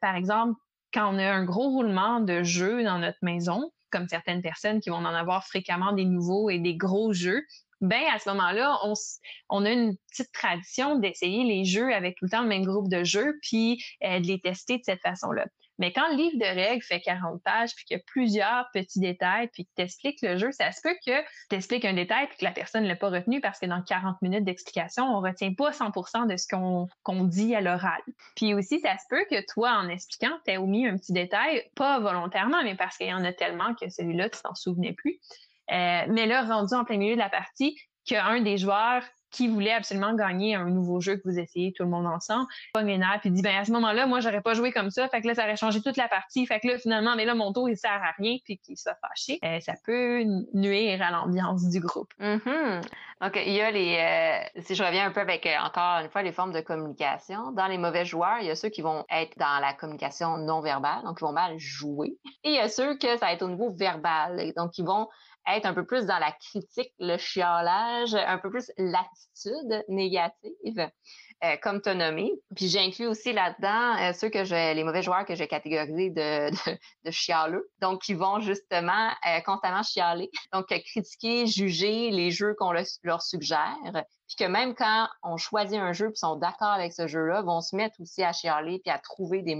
par exemple, quand on a un gros roulement de jeux dans notre maison, comme certaines personnes qui vont en avoir fréquemment des nouveaux et des gros jeux, ben à ce moment-là, on, a une petite tradition d'essayer les jeux avec tout le temps le même groupe de jeux, puis euh, de les tester de cette façon-là. Mais quand le livre de règles fait 40 pages, puis qu'il y a plusieurs petits détails, puis que tu expliques le jeu, ça se peut que tu expliques un détail, puis que la personne ne l'a pas retenu parce que dans 40 minutes d'explication, on retient pas 100% de ce qu'on dit à l'oral. Puis aussi, ça se peut que toi, en expliquant, tu aies omis un petit détail, pas volontairement, mais parce qu'il y en a tellement que celui-là, tu t'en souvenais plus. Euh, mais là, rendu en plein milieu de la partie, qu'un des joueurs qui voulait absolument gagner un nouveau jeu que vous essayez tout le monde ensemble, pas nerfs, puis dit ben à ce moment-là, moi j'aurais pas joué comme ça, fait que là ça aurait changé toute la partie, fait que là finalement mais là mon tour il sert à rien puis qu'il soit fâché, euh, ça peut nuire à l'ambiance du groupe. Mm-hmm. Donc il y a les euh, si je reviens un peu avec euh, encore une fois les formes de communication, dans les mauvais joueurs, il y a ceux qui vont être dans la communication non verbale, donc ils vont mal jouer, et il y a ceux que ça va être au niveau verbal, donc ils vont être un peu plus dans la critique, le chiolage, un peu plus l'attitude négative. euh, comme tu as nommé. Puis j'inclus aussi là-dedans euh, ceux que j'ai, les mauvais joueurs que j'ai catégorisés de, de, de, chialeux. Donc, qui vont justement euh, constamment chialer. Donc, critiquer, juger les jeux qu'on leur suggère. Puis que même quand on choisit un jeu puis sont d'accord avec ce jeu-là, vont se mettre aussi à chialer puis à trouver des,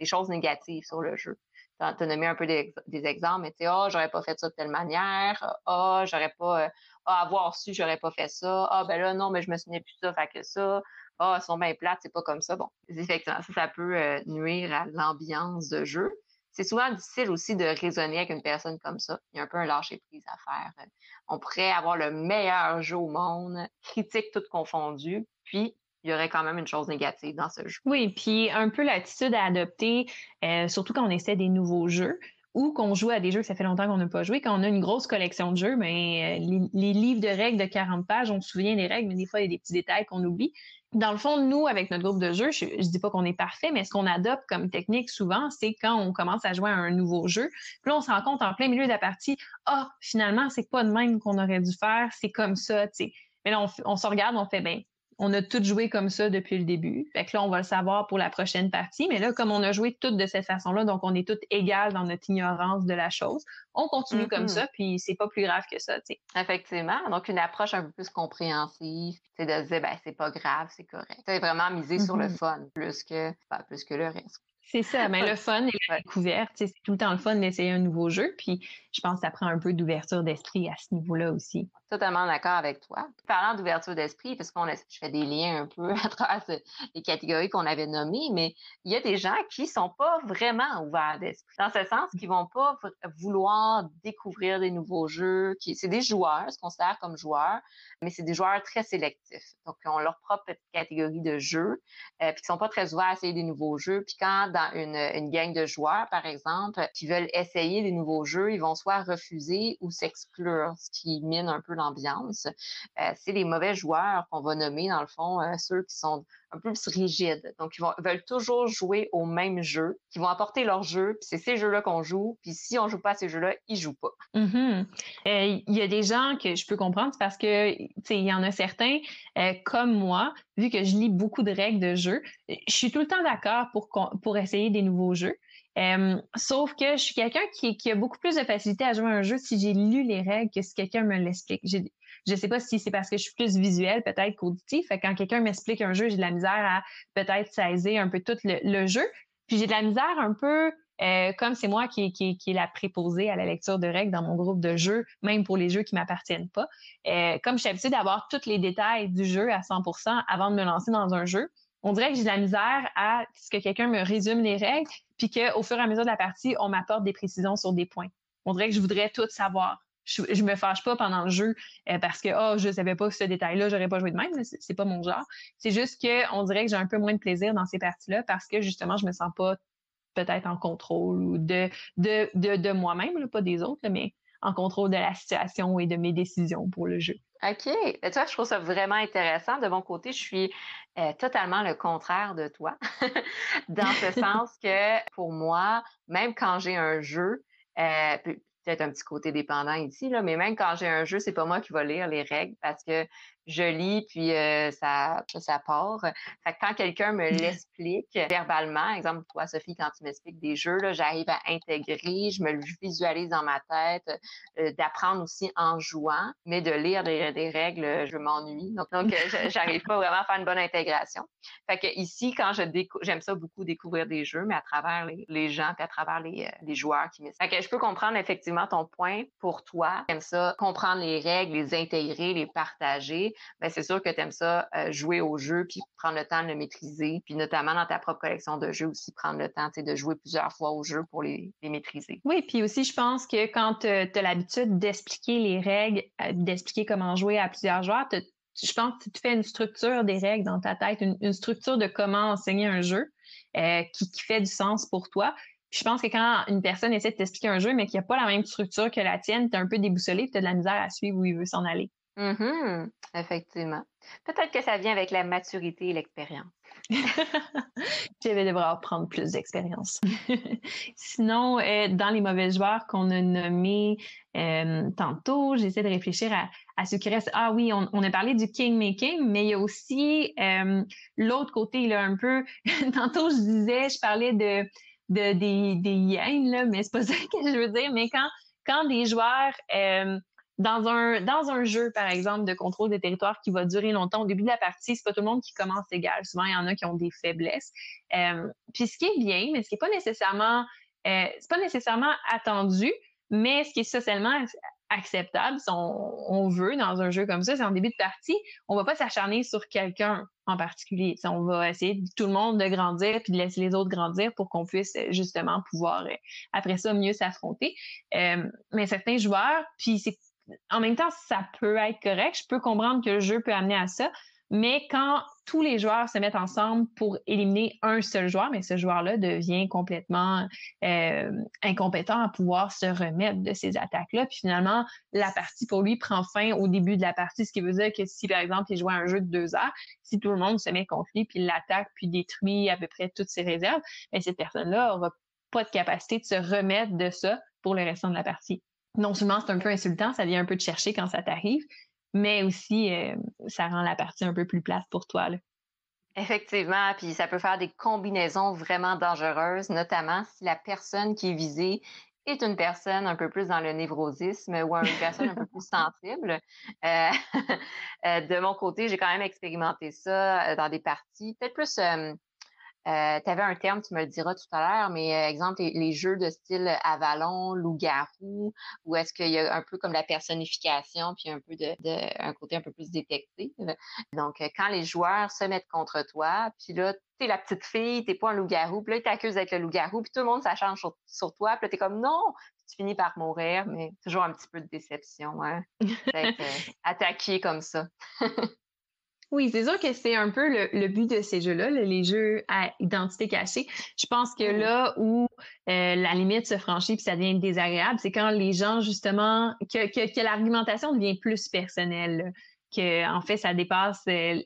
des choses négatives sur le jeu t'as nommé un peu des, exemples, mais tu sais, oh, j'aurais pas fait ça de telle manière, oh, j'aurais pas, ah, avoir su, j'aurais pas fait ça, ah, ben là, non, mais je me souviens plus de ça, fait que ça, ah, ils sont bien plates, c'est pas comme ça. Bon, effectivement, ça, ça peut euh, nuire à l'ambiance de jeu. C'est souvent difficile aussi de raisonner avec une personne comme ça. Il y a un peu un lâcher-prise à faire. On pourrait avoir le meilleur jeu au monde, critique toute confondue, puis il y aurait quand même une chose négative dans ce jeu. Oui, puis un peu l'attitude à adopter, euh, surtout quand on essaie des nouveaux jeux ou qu'on joue à des jeux que ça fait longtemps qu'on n'a pas joué. Quand on a une grosse collection de jeux, mais euh, les, livres de règles de 40 pages, on se souvient des règles, mais des fois, il y a des petits détails qu'on oublie. Dans le fond, nous, avec notre groupe de jeux, je, ne dis pas qu'on est parfait, mais ce qu'on adopte comme technique souvent, c'est quand on commence à jouer à un nouveau jeu, puis là, on se rend compte en plein milieu de la partie, ah, finalement, c'est pas de même qu'on aurait dû faire, c'est comme ça, tu sais. Mais là, on, se regarde, on fait, ben, on a tout joué comme ça depuis le début. Fait que là, on va le savoir pour la prochaine partie. Mais là, comme on a joué toutes de cette façon-là, donc on est toutes égales dans notre ignorance de la chose, on continue comme mm-hmm. ça, puis c'est pas plus grave que ça, tu sais. Effectivement. Donc, une approche un peu plus compréhensive, c'est de se dire, ben, c'est pas grave, c'est correct. C'est vraiment miser sur le mm-hmm. fun plus que, ben, plus que le reste. C'est ça, mais le fun et la découverte, c'est tout le temps le fun d'essayer un nouveau jeu. Puis je pense que ça prend un peu d'ouverture d'esprit à ce niveau-là aussi. Totalement d'accord avec toi. Parlant d'ouverture d'esprit, parce qu'on je fais des liens un peu à travers les catégories qu'on avait nommées, mais il y a des gens qui sont pas vraiment ouverts d'esprit. Dans ce sens, qui vont pas vouloir découvrir des nouveaux jeux. C'est des joueurs, se considèrent comme joueurs, mais c'est des joueurs très sélectifs. Donc, ils ont leur propre catégorie de jeux, euh, puis qui sont pas très ouverts à essayer des nouveaux jeux. Puis quand dans une, une gang de joueurs, par exemple, qui veulent essayer des nouveaux jeux, ils vont soit refuser ou s'exclure, ce qui mine un peu l'ambiance. Euh, c'est les mauvais joueurs qu'on va nommer, dans le fond, euh, ceux qui sont un peu plus rigides. Donc, ils, vont, veulent toujours jouer au même jeu, qui vont apporter leur jeu, puis c'est ces jeux-là qu'on joue, puis si on joue pas à ces jeux-là, ils jouent pas. Mm-hmm. Euh, il y a des gens que je peux comprendre, parce que, tu sais, il y en a certains, comme moi, vu que je lis beaucoup de règles de jeu, je suis tout le temps d'accord pour, pour essayer des nouveaux jeux. Euh, sauf que je suis quelqu'un qui, qui, a beaucoup plus de facilité à jouer un jeu si j'ai lu les règles que si quelqu'un me l'explique. Je sais pas si c'est parce que je suis plus visuel peut-être qu'auditif. Quand quelqu'un m'explique un jeu, j'ai de la misère à peut-être saisir un peu tout le, jeu. Puis j'ai de la misère un peu, euh, comme c'est moi qui, qui, qui est la préposée à la lecture de règles dans mon groupe de jeux, même pour les jeux qui m'appartiennent pas. Euh, comme je suis habituée d'avoir tous les détails du jeu à 100% avant de me lancer dans un jeu, on dirait que j'ai de la misère à ce que quelqu'un me résume les règles, puis qu'au fur et à mesure de la partie, on m'apporte des précisions sur des points. On dirait que je voudrais tout savoir. Je, me fâche pas pendant le jeu euh, parce que oh je savais pas ce détail-là, j'aurais pas joué de même. C'est pas mon genre. C'est juste que on dirait que j'ai un peu moins de plaisir dans ces parties-là parce que justement je me sens pas peut-être en contrôle ou de de de, de moi-même, pas des autres, mais en contrôle de la situation et de mes décisions pour le jeu. OK. Tu vois, je trouve ça vraiment intéressant. De mon côté, je suis euh, totalement le contraire de toi, dans ce sens que pour moi, même quand j'ai un jeu, euh, peut-être un petit côté dépendant ici, là, mais même quand j'ai un jeu, c'est pas moi qui va lire les règles parce que je lis, puis euh, ça, ça part. Fait que quand quelqu'un me l'explique verbalement, exemple toi, Sophie, quand tu m'expliques des jeux, là, j'arrive à intégrer, je me le visualise dans ma tête, euh, d'apprendre aussi en jouant, mais de lire des, des règles, je m'ennuie. Donc, donc euh, j'arrive pas vraiment à faire une bonne intégration. Fait que ici, quand je j'aime ça beaucoup découvrir des jeux, mais à travers les, les gens, puis à travers les, les joueurs qui m'expliquent. Fait que je peux comprendre effectivement ton point pour toi. J'aime ça, comprendre les règles, les intégrer, les partager ben c'est sûr que tu aimes ça euh, jouer au jeu puis prendre le temps de le maîtriser, puis notamment dans ta propre collection de jeux aussi prendre le temps de jouer plusieurs fois au jeu pour les, maîtriser. Oui, puis aussi je pense que quand tu as l'habitude d'expliquer les règles, euh, d'expliquer comment jouer à plusieurs joueurs, je pense que tu fais une structure des règles dans ta tête, une, structure de comment enseigner un jeu euh, qui, fait du sens pour toi. je pense que quand une personne essaie de t'expliquer un jeu, mais qui n'a pas la même structure que la tienne, tu es un peu déboussolé, tu as de la misère à suivre où il veut s'en aller. Mm Effectivement. Peut-être que ça vient avec la maturité et l'expérience. Je vais devoir prendre plus d'expérience. Sinon, euh, dans les mauvais joueurs qu'on a nommés euh, tantôt, j'essaie de réfléchir à, ce qui reste. Ah oui, on, a parlé du king-making, mais il y a aussi euh, l'autre côté, là, un peu. tantôt, je disais, je parlais de, de des, des yens, là, mais c'est pas ça que je veux dire, mais quand, quand des joueurs dans un, dans un jeu, par exemple, de contrôle des territoires qui va durer longtemps, au début de la partie, c'est pas tout le monde qui commence égal. Souvent, il y en a qui ont des faiblesses. Euh, puis ce qui est bien, mais ce qui est pas nécessairement, euh, c'est pas nécessairement attendu, mais ce qui est socialement acceptable, si on, veut, dans un jeu comme ça, c'est en début de partie, on va pas s'acharner sur quelqu'un en particulier. on va essayer tout le monde de grandir puis de laisser les autres grandir pour qu'on puisse justement pouvoir euh, après ça mieux s'affronter. Euh, mais certains joueurs, puis c'est en même temps, ça peut être correct. Je peux comprendre que le jeu peut amener à ça. Mais quand tous les joueurs se mettent ensemble pour éliminer un seul joueur, mais ce joueur-là devient complètement euh, incompétent à pouvoir se remettre de ces attaques-là. Puis finalement, la partie pour lui prend fin au début de la partie, ce qui veut dire que si, par exemple, il joue un jeu de deux heures, si tout le monde se met contre lui, puis l'attaque, puis détruit à peu près toutes ses réserves, bien, cette personne-là n'aura pas de capacité de se remettre de ça pour le restant de la partie non seulement c'est un peu insultant, ça vient un peu de chercher quand ça t'arrive, mais aussi euh, ça rend la partie un peu plus plate pour toi. Effectivement, puis ça peut faire des combinaisons vraiment dangereuses, notamment si la personne qui est visée est une personne un peu plus dans le névrosisme ou une personne un peu plus sensible. Euh, euh, de mon côté, j'ai quand même expérimenté ça dans des parties, peut-être plus tu avais un terme, tu me le diras tout à l'heure, mais euh, exemple, les, jeux de style Avalon, Loup-garou, ou est-ce qu'il y a un peu comme la personnification, puis un peu de, de un côté un peu plus détective. Donc, euh, quand les joueurs se mettent contre toi, puis là, t'es la petite fille, t'es pas un loup-garou, puis là, ils t'accusent d'être le loup-garou, puis tout le monde s'acharne sur, sur, toi, puis là, t'es comme non, puis tu finis par mourir, mais toujours un petit peu de déception, hein, d'être attaqué comme ça. Oui, c'est sûr que c'est un peu le, but de ces jeux-là, les jeux à identité cachée. Je pense que là où euh, la limite se franchit puis ça devient désagréable, c'est quand les gens justement que, que, l'argumentation devient plus personnelle, que en fait ça dépasse euh,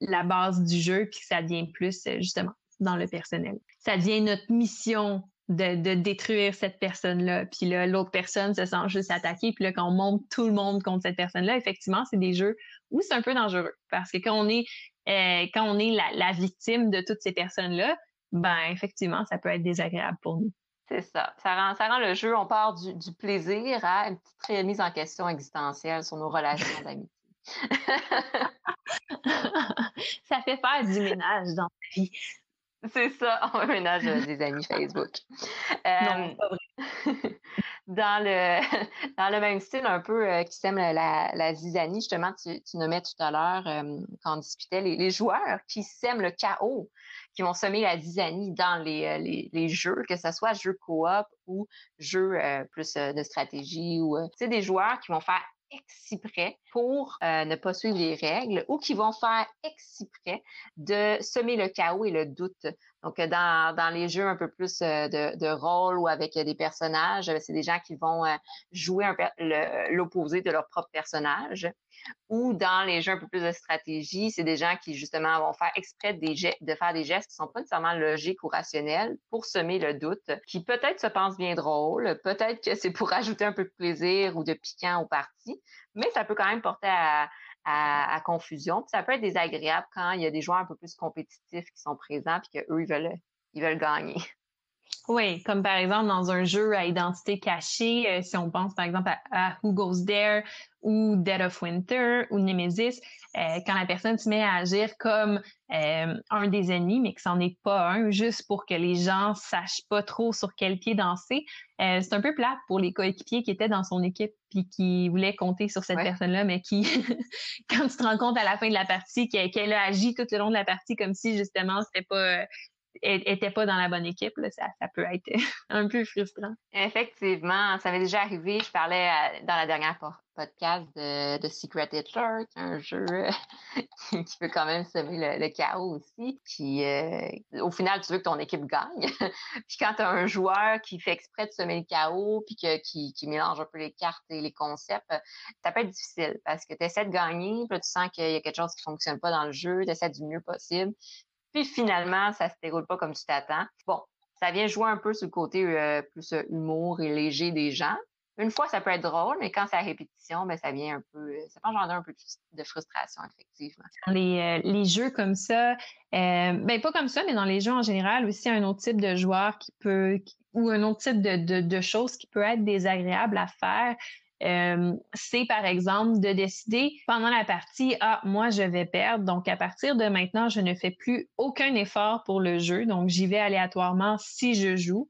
la base du jeu puis que ça devient plus euh, justement dans le personnel. Ça devient notre mission de, de, détruire cette personne-là. Puis là, l'autre personne se sent juste attaquée. Puis là, quand on monte tout le monde contre cette personne-là, effectivement, c'est des jeux où c'est un peu dangereux. Parce que quand on est, euh, quand on est la, la, victime de toutes ces personnes-là, ben effectivement, ça peut être désagréable pour nous. C'est ça. Ça rend, ça rend le jeu, on part du, du plaisir à une petite remise en question existentielle sur nos relations d'amitié. ça fait faire du ménage dans la vie. C'est ça, on ménage des amis Facebook. non, pas vrai. dans le dans le même style un peu euh, qui sème la, la zizanie, justement, tu, tu nommais tout à l'heure euh, quand on discutait les, les, joueurs qui sèment le chaos, qui vont semer la zizanie dans les, euh, les, les jeux, que ce soit jeux coop ou jeux plus de stratégie ou c'est des joueurs qui vont faire exprès pour euh, ne pas suivre les règles ou qui vont faire exprès de semer le chaos et le doute. Donc, dans, dans les jeux un peu plus euh, de, de rôle ou avec des personnages, c'est des gens qui vont euh, jouer l'opposé de leur propre personnage. Ou dans les jeux un peu plus de stratégie, c'est des gens qui justement vont faire exprès des de faire des gestes qui sont pas nécessairement logiques ou rationnels pour semer le doute, qui peut-être se pensent bien drôle, peut-être que c'est pour ajouter un peu de plaisir ou de piquant au parti, mais ça peut quand même porter à, à, confusion. Puis ça peut être désagréable quand il y a des joueurs un peu plus compétitifs qui sont présents puis qu'eux, ils veulent, ils veulent gagner. Oui, comme par exemple dans un jeu à identité cachée, euh, si on pense par exemple à, Who Goes There ou Dead of Winter ou Nemesis, euh, quand la personne se met à agir comme euh, un des ennemis, mais que c'en est pas un, juste pour que les gens sachent pas trop sur quel pied danser, c'est un peu plate pour les coéquipiers qui étaient dans son équipe puis qui voulaient compter sur cette personne-là, mais qui, quand tu te rends compte à la fin de la partie qu'elle a agi tout le long de la partie comme si justement c'était pas n'était pas dans la bonne équipe, ça, peut être un peu frustrant. Effectivement, ça m'est déjà arrivé. Je parlais dans la dernière podcast de, Secret Hitler, qui est un jeu qui peut quand même semer le, chaos aussi. Puis euh, au final, tu veux que ton équipe gagne. puis quand tu as un joueur qui fait exprès de semer le chaos, puis qui, mélange un peu les cartes et les concepts, ça peut être difficile parce que tu essaies de gagner, puis tu sens qu'il y a quelque chose qui fonctionne pas dans le jeu, tu essaies du mieux possible. Puis finalement, ça se déroule pas comme tu t'attends. Bon, ça vient jouer un peu sur le côté euh, plus euh, humour et léger des gens. Une fois, ça peut être drôle, mais quand c'est à répétition, ben, ça vient un peu, euh, ça peut engendrer un peu de frustration, effectivement. Les, les jeux comme ça, euh, ben pas comme ça, mais dans les jeux en général, aussi un autre type de joueur qui peut, ou un autre type de, de, de choses qui peut être désagréable à faire, euh, c'est par exemple de décider pendant la partie, ah, moi je vais perdre, donc à partir de maintenant, je ne fais plus aucun effort pour le jeu, donc j'y vais aléatoirement si je joue.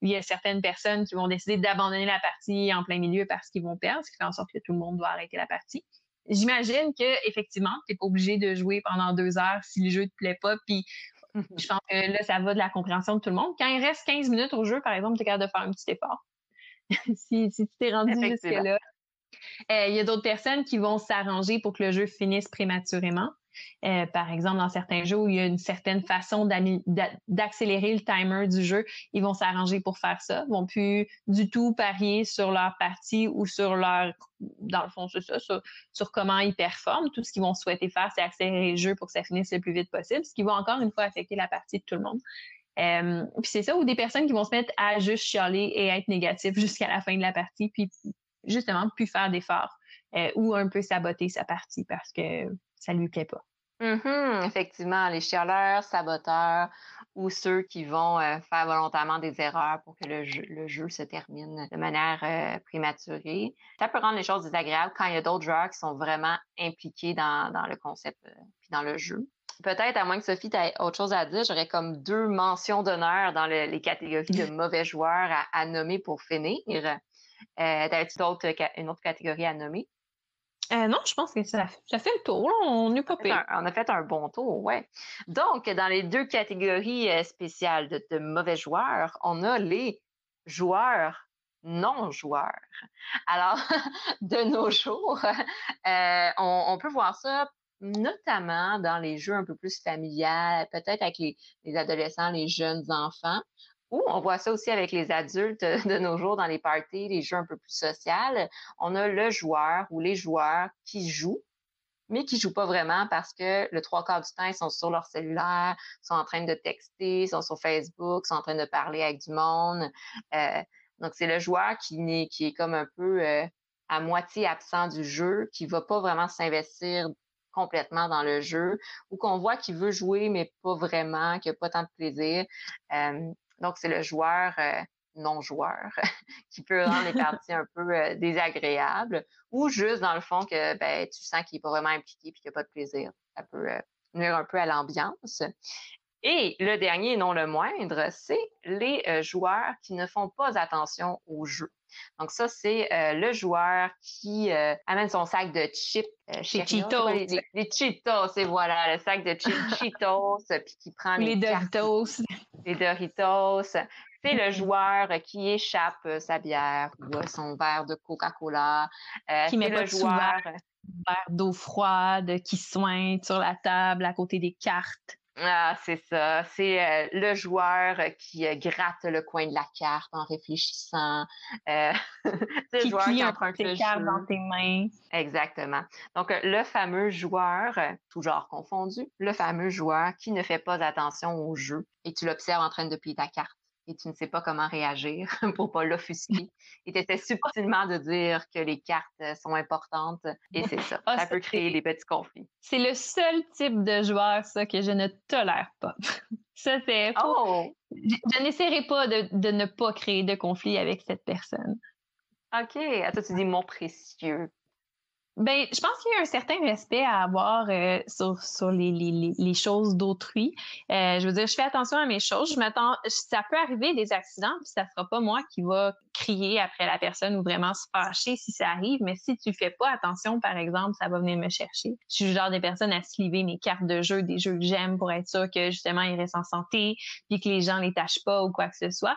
Il y a certaines personnes qui vont décider d'abandonner la partie en plein milieu parce qu'ils vont perdre, ce qui fait en sorte que tout le monde doit arrêter la partie. J'imagine que effectivement, tu n'es pas obligé de jouer pendant deux heures si le jeu ne te plaît pas, puis je pense que là, ça va de la compréhension de tout le monde. Quand il reste 15 minutes au jeu, par exemple, tu es capable de faire un petit effort. si, tu t'es rendu jusque-là. Euh, il y a d'autres personnes qui vont s'arranger pour que le jeu finisse prématurément. Euh, par exemple, dans certains jeux où il y a une certaine façon d'accélérer le timer du jeu, ils vont s'arranger pour faire ça. Ils vont plus du tout parier sur leur partie ou sur leur, dans le fond, c'est ça, sur, comment ils performent. Tout ce qu'ils vont souhaiter faire, c'est accélérer le jeu pour que ça finisse le plus vite possible, ce qui va encore une fois affecter la partie de tout le monde. Euh, puis c'est ça, ou des personnes qui vont se mettre à juste chialer et être négatifs jusqu'à la fin de la partie, puis justement, plus faire d'efforts euh, ou un peu saboter sa partie parce que ça lui plaît pas. Mm-hmm, effectivement, les chialeurs, saboteurs ou ceux qui vont euh, faire volontairement des erreurs pour que le jeu, se termine de manière prématurée. Ça peut rendre les choses désagréables quand il y a d'autres joueurs qui sont vraiment impliqués dans, dans le concept puis dans le jeu. Peut-être, à moins que Sophie, tu autre chose à dire, j'aurais comme deux mentions d'honneur dans les catégories de mauvais joueurs à, nommer pour finir. Euh, T'avais-tu d'autres, une autre catégorie à nommer? Euh, non, je pense que ça, ça fait le tour. On est pas On a fait un bon tour, ouais. Donc, dans les deux catégories euh, spéciales de, mauvais joueurs, on a les joueurs non-joueurs. Alors, de nos jours, euh, on, peut voir ça notamment dans les jeux un peu plus familiales, peut-être avec les, adolescents, les jeunes enfants, ou on voit ça aussi avec les adultes de nos jours dans les parties, les jeux un peu plus sociaux. On a le joueur ou les joueurs qui jouent, mais qui jouent pas vraiment parce que le trois quarts du temps, ils sont sur leur cellulaire, sont en train de texter, sont sur Facebook, sont en train de parler avec du monde. Euh, donc, c'est le joueur qui, est, comme un peu euh, à moitié absent du jeu, qui va pas vraiment s'investir complètement dans le jeu ou qu'on voit qu'il veut jouer, mais pas vraiment, qu'il n'a pas tant de plaisir. Euh, donc, c'est le joueur euh, non-joueur qui peut rendre les parties un peu euh, désagréables ou juste dans le fond que ben, tu sens qu'il n'est pas vraiment impliqué et qu'il n'a pas de plaisir. Ça peut nuire un peu à l'ambiance. Et le dernier, non le moindre, c'est les joueurs qui ne font pas attention au jeu. Donc ça, c'est euh, le joueur qui euh, amène son sac de chips. Euh, Chez Cheetos. Les, Cheetos, c'est voilà, le sac de Cheetos, puis qui prend les, Doritos. Les Doritos. C'est le joueur qui échappe sa bière ou son verre de Coca-Cola. qui met le joueur. verre d'eau froide qui soigne sur la table à côté des cartes. Ah, c'est ça. C'est euh, le joueur qui euh, gratte le coin de la carte en réfléchissant. Euh, c'est le joueur qui emprunte le cartes dans tes mains. Exactement. Donc, le fameux joueur, tout genre confondu, le fameux joueur qui ne fait pas attention au jeu et tu l'observes en train de plier ta carte et tu ne sais pas comment réagir pour pas l'offusquer. Et tu essaies subtilement de dire que les cartes euh, sont importantes et c'est ça. Ah, ça peut créer des petits conflits. C'est le seul type de joueur, ça, que je ne tolère pas. ça, c'est... Oh! Je, n'essaierai pas de, de, ne pas créer de conflit avec cette personne. OK. À toi, tu dis mon précieux. Ben, je pense qu'il y a un certain respect à avoir euh, sur, sur les, les, les choses d'autrui. Euh, je veux dire, je fais attention à mes choses. Je m'attends, ça peut arriver des accidents, puis ça sera pas moi qui va crier après la personne ou vraiment se fâcher si ça arrive. Mais si tu fais pas attention, par exemple, ça va venir me chercher. Je suis le genre de personne à sliver mes cartes de jeu, des jeux que j'aime pour être sûr que justement ils restent en santé, puis que les gens les tâchent pas ou quoi que ce soit.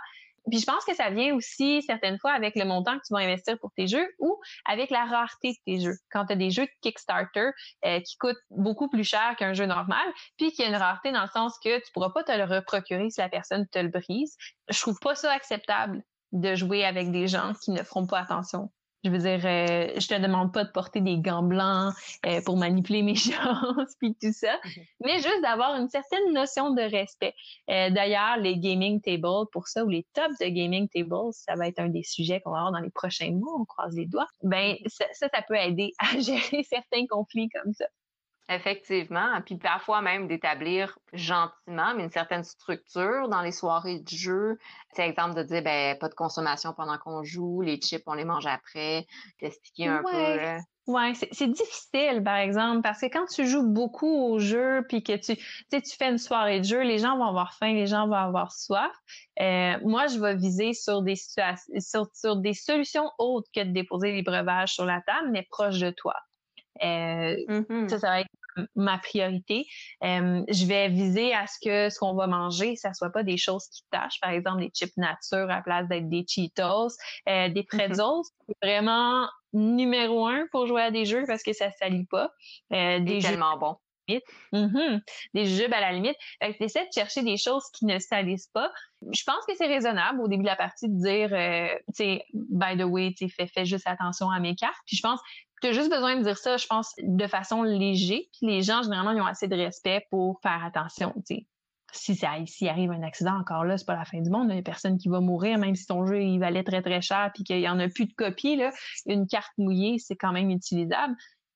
Puis je pense que ça vient aussi certaines fois avec le montant que tu vas investir pour tes jeux ou avec la rareté de tes jeux. Quand tu as des jeux Kickstarter euh, qui coûtent beaucoup plus cher qu'un jeu normal, puis qu'il y a une rareté dans le sens que tu pourras pas te le reprocurer si la personne te le brise, je trouve pas ça acceptable de jouer avec des gens qui ne feront pas attention je veux dire, euh, je te demande pas de porter des gants blancs euh, pour manipuler mes chances puis tout ça, mhm. mais juste d'avoir une certaine notion de respect. Euh, d'ailleurs, les gaming tables pour ça ou les tops de gaming tables, ça va être un des sujets qu'on va avoir dans les prochains mois. On croise les doigts. Ben ça, ça peut aider à gérer certains conflits comme ça. Effectivement. Puis parfois même d'établir gentiment, mais une certaine structure dans les soirées de jeu. C'est exemple de dire, ben, pas de consommation pendant qu'on joue, les chips, on les mange après, d'expliquer un peu. Euh. Ouais, c'est difficile, par exemple, parce que quand tu joues beaucoup au jeu, puis que tu, tu fais une soirée de jeu, les gens vont avoir faim, les gens vont avoir soif. Euh, moi, je vais viser sur des sur, sur des solutions autres que de déposer les breuvages sur la table, mais proches de toi. Euh, mm-hmm. Ça, ça va être ma priorité. Euh, je vais viser à ce que ce qu'on va manger, ça soit pas des choses qui tâchent, par exemple des chips nature à place d'être des Cheetos, euh, des mm-hmm. pretzels, c'est vraiment numéro un pour jouer à des jeux parce que ça salit pas. Euh, des jeux tellement bon. Mm-hmm. Des jeux à la limite. Fait que de chercher des choses qui ne salissent pas. Je pense que c'est raisonnable au début de la partie de dire, euh, tu sais, by the way, tu fais, fais juste attention à mes cartes. Puis je pense tu as juste besoin de dire ça, je pense, de façon légère. Les gens, généralement, ils ont assez de respect pour faire attention. sais. Si ça s'il arrive un accident encore là, c'est pas la fin du monde. Il y a personne qui va mourir, même si ton jeu il valait très très cher puis qu'il y en a plus de copies. Là, une carte mouillée, c'est quand même utilisable.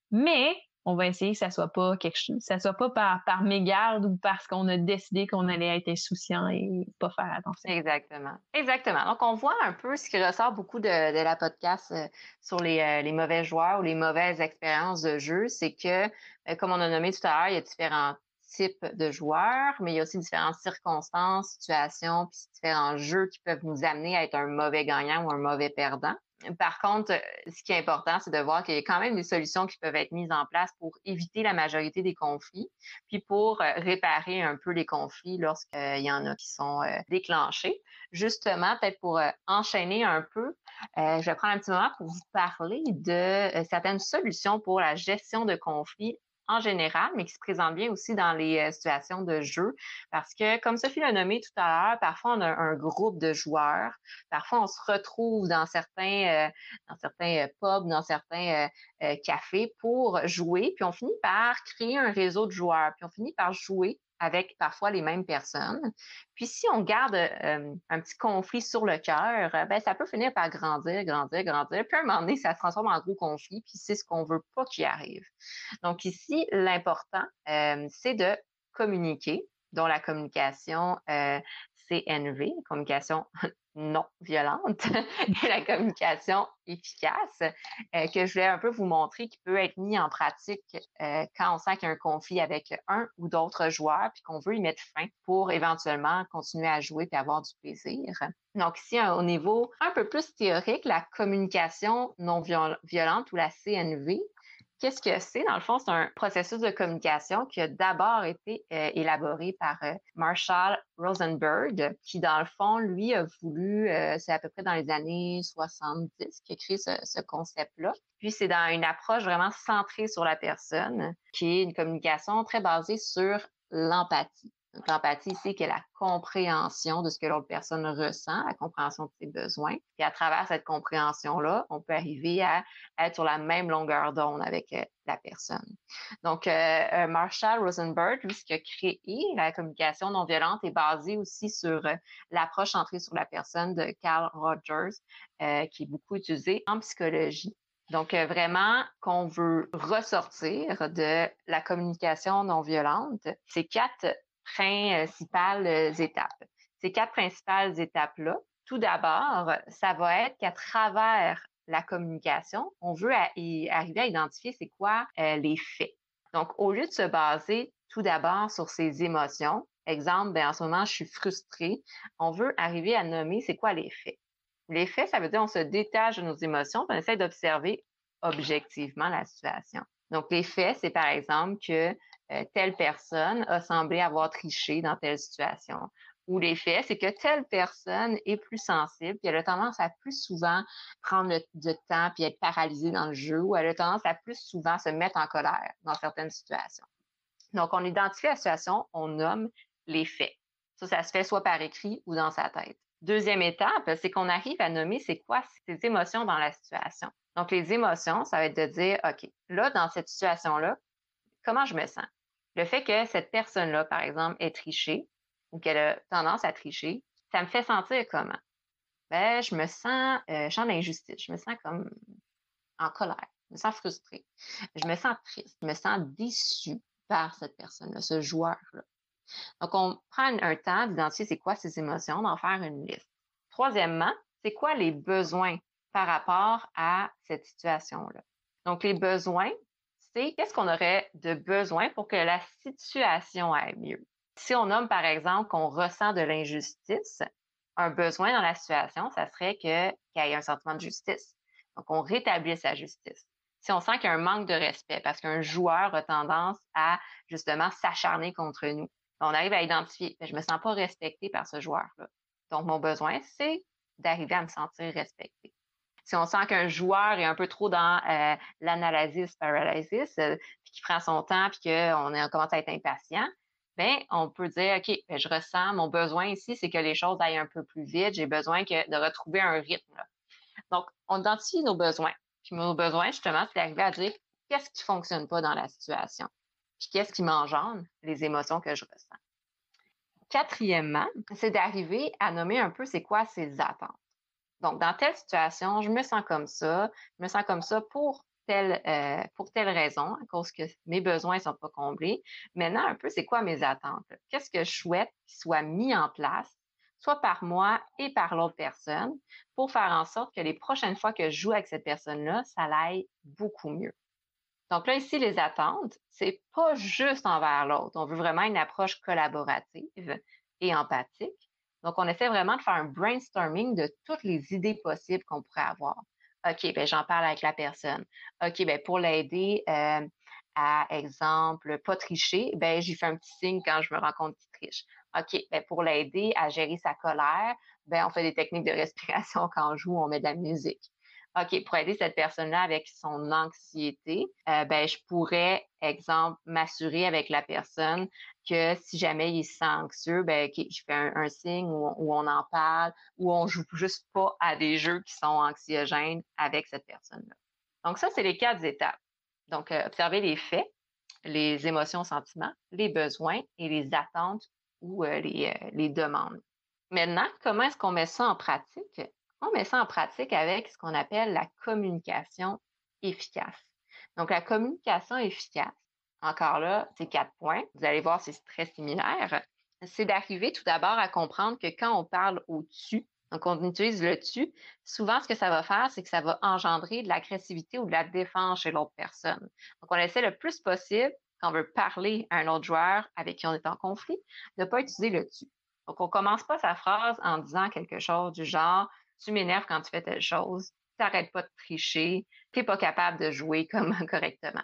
Mais on va essayer que ça soit pas quelque chose, ça soit pas par, par mégarde ou parce qu'on a décidé qu'on allait être insouciant et pas faire attention. Exactement. Exactement. Donc, on voit un peu ce qui ressort beaucoup de, la podcast euh, sur les, euh, les, mauvais joueurs ou les mauvaises expériences de jeu, c'est que, euh, comme on a nommé tout à l'heure, il y a différents types de joueurs, mais il y a aussi différentes circonstances, situations, puis différents jeux qui peuvent nous amener à être un mauvais gagnant ou un mauvais perdant. Par contre, ce qui est important, c'est de voir qu'il y a quand même des solutions qui peuvent être mises en place pour éviter la majorité des conflits, puis pour euh, réparer un peu les conflits lorsqu'il y en a qui sont euh, déclenchés. Justement, peut-être pour euh, enchaîner un peu, je vais prendre un petit moment pour vous parler de certaines solutions pour la gestion de conflits en général, mais qui se présente bien aussi dans les euh, situations de jeu. Parce que, comme Sophie l'a nommé tout à l'heure, parfois on a un groupe de joueurs, parfois on se retrouve dans certains, euh, dans certains euh, pubs, dans certains cafés pour jouer, puis on finit par créer un réseau de joueurs, puis on finit par jouer avec parfois les mêmes personnes. Puis si on garde euh, un petit conflit sur le cœur, euh, ben ça peut finir par grandir, grandir, grandir. Puis à un moment donné, ça se transforme en gros conflit, puis c'est ce qu'on veut pas qu'il arrive. Donc ici, l'important, euh, c'est de communiquer, dont la communication CNV, communication non violente et la communication efficace euh, que je voulais un peu vous montrer qui peut être mis en pratique euh, quand on sent qu'il y a un conflit avec un ou d'autres joueurs puis qu'on veut y mettre fin pour éventuellement continuer à jouer et avoir du plaisir. Donc ici, au niveau un peu plus théorique, la communication non violente ou la CNV, Qu'est-ce que c'est? Dans le fond, c'est un processus de communication qui a d'abord été euh, élaboré par euh, Marshall Rosenberg, qui, dans le fond, lui, a voulu, euh, c'est à peu près dans les années 70 qu'il a créé ce, ce concept-là. Puis, c'est dans une approche vraiment centrée sur la personne, qui est une communication très basée sur l'empathie. L'empathie ici, qui est la compréhension de ce que l'autre personne ressent, la compréhension de ses besoins. Et à travers cette compréhension-là, on peut arriver à être sur la même longueur d'onde avec euh, la personne. Donc, euh, euh, Marshall Rosenberg, lui, ce qui a créé la communication non violente est basé aussi sur l'approche centrée sur la personne de Carl Rogers, qui est beaucoup utilisée en psychologie. Donc, vraiment, qu'on veut ressortir de la communication non violente, c'est quatre principales étapes. Ces quatre principales étapes-là, tout d'abord, ça va être qu'à travers la communication, on veut arriver à identifier c'est quoi euh, les faits. Donc, au lieu de se baser tout d'abord sur ses émotions, exemple, ben, en ce moment, je suis frustrée, on veut arriver à nommer c'est quoi les faits. Les faits, ça veut dire on se détache de nos émotions, on essaie d'observer objectivement la situation. Donc, les faits, c'est par exemple que euh, telle personne a semblé avoir triché dans telle situation. Ou les faits, c'est que telle personne est plus sensible, puis elle a tendance à plus souvent prendre le, temps puis être paralysée dans le jeu, ou elle a tendance à plus souvent se mettre en colère dans certaines situations. Donc, on identifie la situation, on nomme les faits. Ça, ça se fait soit par écrit ou dans sa tête. Deuxième étape, c'est qu'on arrive à nommer c'est quoi ces émotions dans la situation. Donc, les émotions, ça va être de dire, OK, là, dans cette situation-là, comment je me sens? Le fait que cette personne-là, par exemple, ait triché ou qu'elle a tendance à tricher, ça me fait sentir comment? Ben, je me sens, euh, je sens l'injustice, je me sens comme en colère, je me sens frustrée, je me sens triste, je me sens déçue par cette personne-là, ce joueur-là. Donc, on prend un temps d'identifier c'est quoi ces émotions, d'en faire une liste. Troisièmement, c'est quoi les besoins par rapport à cette situation-là? Donc, les besoins, c'est qu'est-ce qu'on aurait de besoin pour que la situation aille mieux? Si on nomme, par exemple, qu'on ressent de l'injustice, un besoin dans la situation, ça serait qu'il y ait un sentiment de justice. Donc, on rétablit sa justice. Si on sent qu'il y a un manque de respect parce qu'un joueur a tendance à justement s'acharner contre nous, on arrive à identifier, je me sens pas respecté par ce joueur-là. Donc, mon besoin, c'est d'arriver à me sentir respecté si on sent qu'un joueur est un peu trop dans euh, l'analysis paralysis, euh, puis qu'il prend son temps, puis qu'on on commence à être impatient, ben on peut dire ok, ben, je ressens mon besoin ici, c'est que les choses aillent un peu plus vite. J'ai besoin de retrouver un rythme. Donc, on identifie nos besoins. Puis nos besoins, justement, c'est d'arriver à dire qu'est-ce qui fonctionne pas dans la situation, puis qu'est-ce qui m'engendre les émotions que je ressens. Quatrièmement, c'est d'arriver à nommer un peu c'est quoi ses attentes. Donc, dans telle situation, je me sens comme ça, je me sens comme ça pour telle, euh, raison, à cause que mes besoins ne sont pas comblés. Maintenant, un peu, c'est quoi mes attentes? Qu'est-ce que je souhaite qu'il soit mis en place, soit par moi et par l'autre personne, pour faire en sorte que les prochaines fois que je joue avec cette personne-là, ça aille beaucoup mieux? Donc là, ici, les attentes, c'est pas juste envers l'autre. On veut vraiment une approche collaborative et empathique. Donc, on essaie vraiment de faire un brainstorming de toutes les idées possibles qu'on pourrait avoir. OK, ben j'en parle avec la personne. OK, ben pour l'aider euh, à exemple pas tricher, ben j'y fais un petit signe quand je me rends compte qu'il triche. OK, ben pour l'aider à gérer sa colère, ben on fait des techniques de respiration quand on joue, on met de la musique. OK, pour aider cette personne-là avec son anxiété, euh, ben, je pourrais, exemple, m'assurer avec la personne que si jamais il se sent anxieux, ben, je fais un, signe où, on en parle, où on joue juste pas à des jeux qui sont anxiogènes avec cette personne-là. Donc, ça, c'est les quatre étapes. Donc, euh, observer les faits, les émotions, sentiments, les besoins et les attentes ou euh, les, les demandes. Maintenant, comment est-ce qu'on met ça en pratique? On met ça en pratique avec ce qu'on appelle la communication efficace. Donc, la communication efficace, encore là, c'est quatre points. Vous allez voir, c'est très similaire. C'est d'arriver tout d'abord à comprendre que quand on parle au-dessus, donc on utilise le tu, souvent ce que ça va faire, c'est que ça va engendrer de l'agressivité ou de la défense chez l'autre personne. Donc, on essaie le plus possible, quand on veut parler à un autre joueur avec qui on est en conflit, de ne pas utiliser le tu. Donc, on commence pas sa phrase en disant quelque chose du genre tu m'énerves quand tu fais telle chose, tu n'arrêtes pas de tricher, tu n'es pas capable de jouer correctement.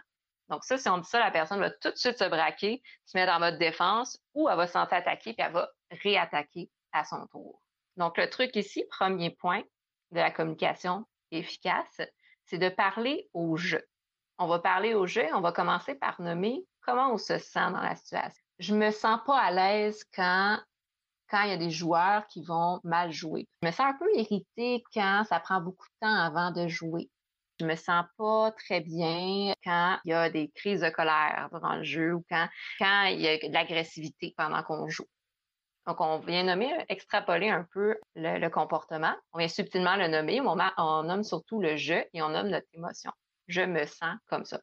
Donc ça, si on dit ça, la personne va tout de suite se braquer, se mettre en mode défense ou elle va se sentir attaquée puis elle va réattaquer à son tour. Donc le truc ici, premier point de la communication efficace, c'est de parler au jeu. On va parler au jeu, on va commencer par nommer comment on se sent dans la situation. Je me sens pas à l'aise quand quand il y a des joueurs qui vont mal jouer. Je me sens un peu irritée quand ça prend beaucoup de temps avant de jouer. Je me sens pas très bien quand il y a des crises de colère durant le jeu ou quand, il y a de l'agressivité pendant qu'on joue. Donc, on vient nommer, extrapoler un peu le, comportement. On vient subtilement le nommer, on, nomme surtout le je et on nomme notre émotion. Je me sens comme ça.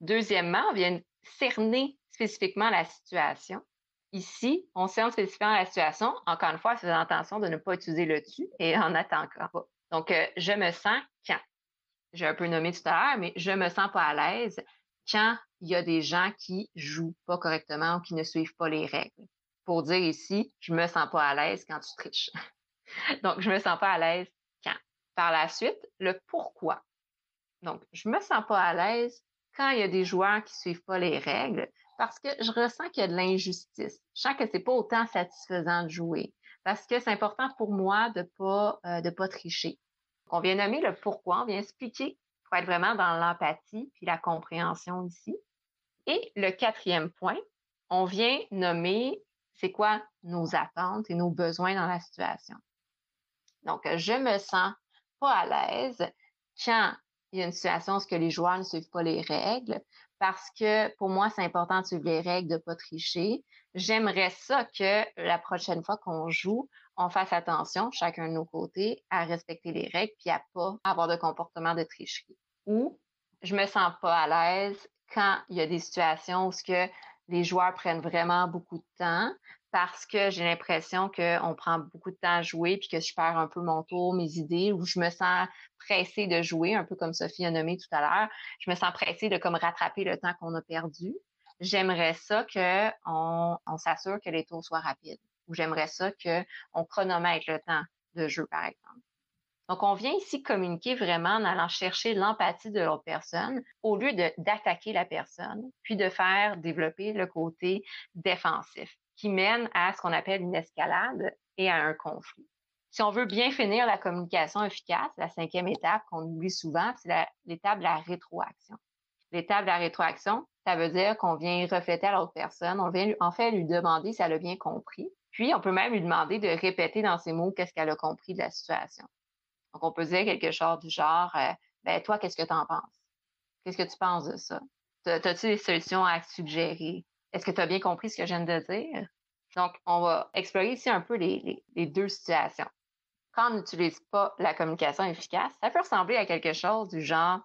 Deuxièmement, on vient cerner spécifiquement la situation Ici, on cerne spécifiquement la situation. Encore une fois, c'est l'intention de ne pas utiliser le tu et en attendant pas. Donc, euh, je me sens quand? j'ai un peu nommé tout à l'heure, mais je me sens pas à l'aise quand il y a des gens qui jouent pas correctement ou qui ne suivent pas les règles. Pour dire ici, je me sens pas à l'aise quand tu triches. Donc, je me sens pas à l'aise quand? Par la suite, le pourquoi. Donc, je me sens pas à l'aise quand il y a des joueurs qui suivent pas les règles parce que je ressens qu'il y a de l'injustice. Je sens que c'est pas autant satisfaisant de jouer parce que c'est important pour moi de pas euh, de pas tricher. On vient nommer le pourquoi, on vient expliquer pour être vraiment dans l'empathie puis la compréhension ici. Et le quatrième point, on vient nommer c'est quoi nos attentes et nos besoins dans la situation. Donc, je me sens pas à l'aise quand il y a une situation où les joueurs ne suivent pas les règles parce que pour moi, c'est important de suivre les règles, de pas tricher. J'aimerais ça que la prochaine fois qu'on joue, on fasse attention, chacun de nos côtés, à respecter les règles puis à pas avoir de comportement de tricherie. Ou je me sens pas à l'aise quand il y a des situations où ce que les joueurs prennent vraiment beaucoup de temps parce que j'ai l'impression qu'on prend beaucoup de temps à jouer puis que je perds un peu mon tour, mes idées, ou je me sens pressée de jouer, un peu comme Sophie a nommé tout à l'heure. Je me sens pressée de comme rattraper le temps qu'on a perdu. J'aimerais ça qu'on on, s'assure que les tours soient rapides. Ou j'aimerais ça qu'on chronomètre le temps de jeu, par exemple. Donc, on vient ici communiquer vraiment en allant chercher l'empathie de l'autre personne au lieu d'attaquer la personne, puis de faire développer le côté défensif qui mène à ce qu'on appelle une escalade et à un conflit. Si on veut bien finir la communication efficace, la cinquième étape qu'on oublie souvent, c'est l'étape de la rétroaction. L'étape de la rétroaction, ça veut dire qu'on vient refléter à l'autre personne, on vient en fait lui demander si elle a bien compris. Puis, on peut même lui demander de répéter dans ses mots qu'est-ce qu'elle a compris de la situation. Donc, on peut dire quelque chose du genre, euh, ben toi, qu'est-ce que tu en penses? Qu'est-ce que tu penses de ça? As-tu des solutions à suggérer? Est-ce que tu as bien compris ce que je viens de dire? Donc, on va explorer ici un peu les, deux situations. Quand on n'utilise pas la communication efficace, ça peut ressembler à quelque chose du genre,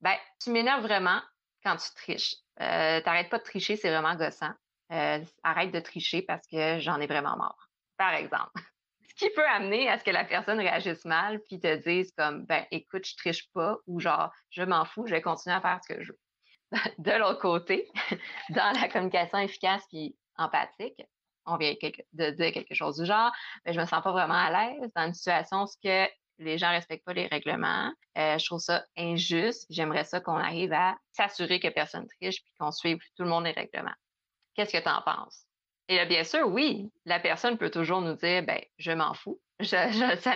ben, tu m'énerves vraiment quand tu triches. Euh, T'arrêtes pas de tricher, c'est vraiment gossant. Euh, arrête de tricher parce que j'en ai vraiment marre. Par exemple. Ce qui peut amener à ce que la personne réagisse mal puis te dise comme, ben, écoute, je triche pas ou genre, je m'en fous, je vais continuer à faire ce que je veux. de l'autre côté, dans la communication efficace puis empathique, on vient de dire quelque chose du genre, mais je me sens pas vraiment à l'aise dans une situation où les gens respectent pas les règlements. Euh, je trouve ça injuste. J'aimerais ça qu'on arrive à s'assurer que personne triche puis qu'on suive tout le monde les règlements. Qu'est-ce que tu en penses? Et là, bien sûr, oui, la personne peut toujours nous dire, ben, je m'en fous. ça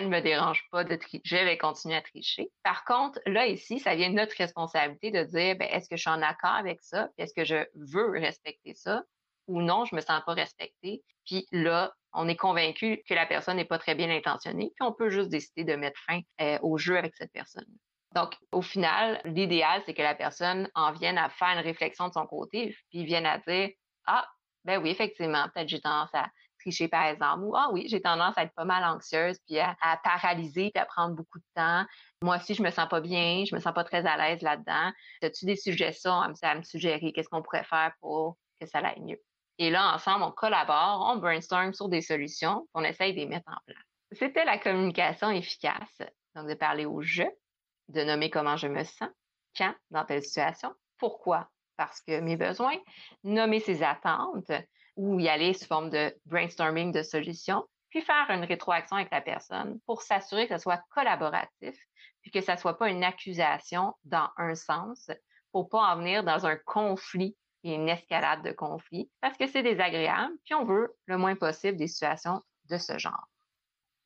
ne me dérange pas de tricher, je vais continuer à tricher. Par contre, là, ici, ça vient de notre responsabilité de dire, ben, est-ce que je suis en accord avec ça? Est-ce que je veux respecter ça? Ou non, je me sens pas respectée. Puis là, on est convaincu que la personne n'est pas très bien intentionnée, puis on peut juste décider de mettre fin euh, au jeu avec cette personne. Donc, au final, l'idéal, c'est que la personne en vienne à faire une réflexion de son côté, puis vienne à dire, ah, ben oui, effectivement, peut-être j'ai tendance à tricher par exemple, ou ah oui, j'ai tendance à être pas mal anxieuse, puis à, paralyser, puis à prendre beaucoup de temps. Moi aussi, je me sens pas bien, je me sens pas très à l'aise là-dedans. As-tu des suggestions à me, suggérer? Qu'est-ce qu'on pourrait faire pour que ça aille mieux? Et là, ensemble, on collabore, on brainstorm sur des solutions, on essaye de les mettre en place. C'était la communication efficace. Donc, de parler au je, de nommer comment je me sens, quand, dans telle situation, pourquoi, parce que mes besoins, nommer ses attentes, ou y aller sous forme de brainstorming de solutions, puis faire une rétroaction avec la personne pour s'assurer que ce soit collaboratif, puis que ça soit pas une accusation dans un sens, pour pas en venir dans un conflit et une escalade de conflit, parce que c'est désagréable, puis on veut le moins possible des situations de ce genre.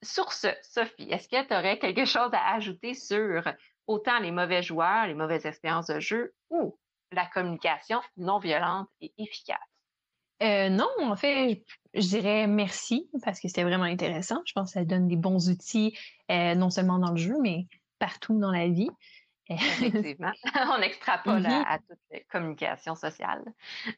Sur ce, Sophie, est-ce que tu aurais quelque chose à ajouter sur autant les mauvais joueurs, les mauvaises expériences de jeu ou la communication non violente et efficace? Euh, non, en fait, je, dirais merci parce que c'était vraiment intéressant. Je pense que ça donne des bons outils, euh, non seulement dans le jeu, mais partout dans la vie. Effectivement. On extrapole mm-hmm. à, toute la communication sociale.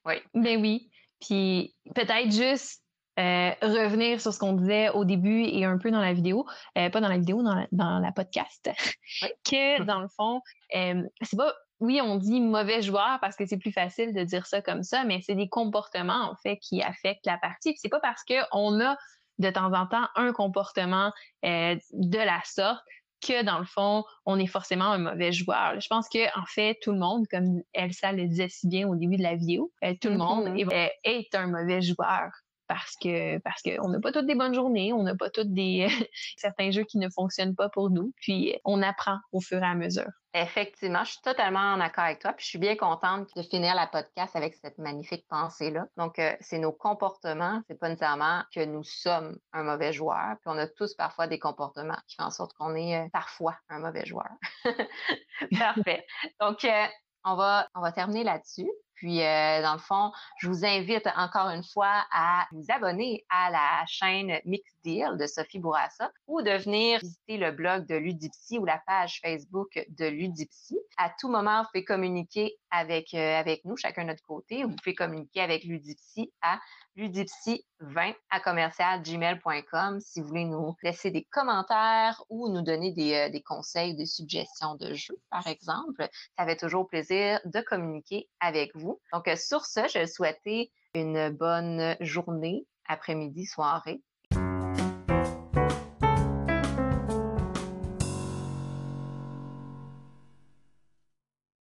Oui. Ben oui. Puis peut-être juste euh, revenir sur ce qu'on disait au début et un peu dans la vidéo, pas dans la vidéo, dans dans la podcast, que dans le fond, c'est pas oui, on dit mauvais joueur parce que c'est plus facile de dire ça comme ça, mais c'est des comportements, en fait, qui affectent la partie. Puis c'est pas parce qu'on a de temps en temps un comportement euh, de la sorte que dans le fond, on est forcément un mauvais joueur. Je pense que en fait, tout le monde, comme Elsa le disait si bien au début de la vidéo, euh, tout le monde mm-hmm. est, un mauvais joueur parce que parce qu'on n'a pas toutes des bonnes journées, on n'a pas toutes des certains jeux qui ne fonctionnent pas pour nous, puis on apprend au fur et à mesure. Effectivement, je suis totalement en accord avec toi, puis je suis bien contente de finir la podcast avec cette magnifique pensée-là. Donc, euh, c'est nos comportements, c'est pas nécessairement que nous sommes un mauvais joueur, puis on a tous parfois des comportements qui font en sorte qu'on est euh, parfois un mauvais joueur. Parfait. Donc, euh, on va, on va terminer là-dessus. Puis, euh, dans le fond, je vous invite encore une fois à vous abonner à la chaîne Mix Deal de Sophie Bourassa ou de venir visiter le blog de Ludipsy ou la page Facebook de Ludipsy. À tout moment, vous pouvez communiquer avec, euh, avec nous, chacun de notre côté. Vous pouvez communiquer avec Ludipsy à ludipsy20 à commercialgmail.com si vous voulez nous laisser des commentaires ou nous donner des, euh, des conseils, des suggestions de jeux, par exemple. Ça fait toujours plaisir de communiquer avec vous. Donc, euh, sur ce, je souhaiter une bonne journée, après-midi, soirée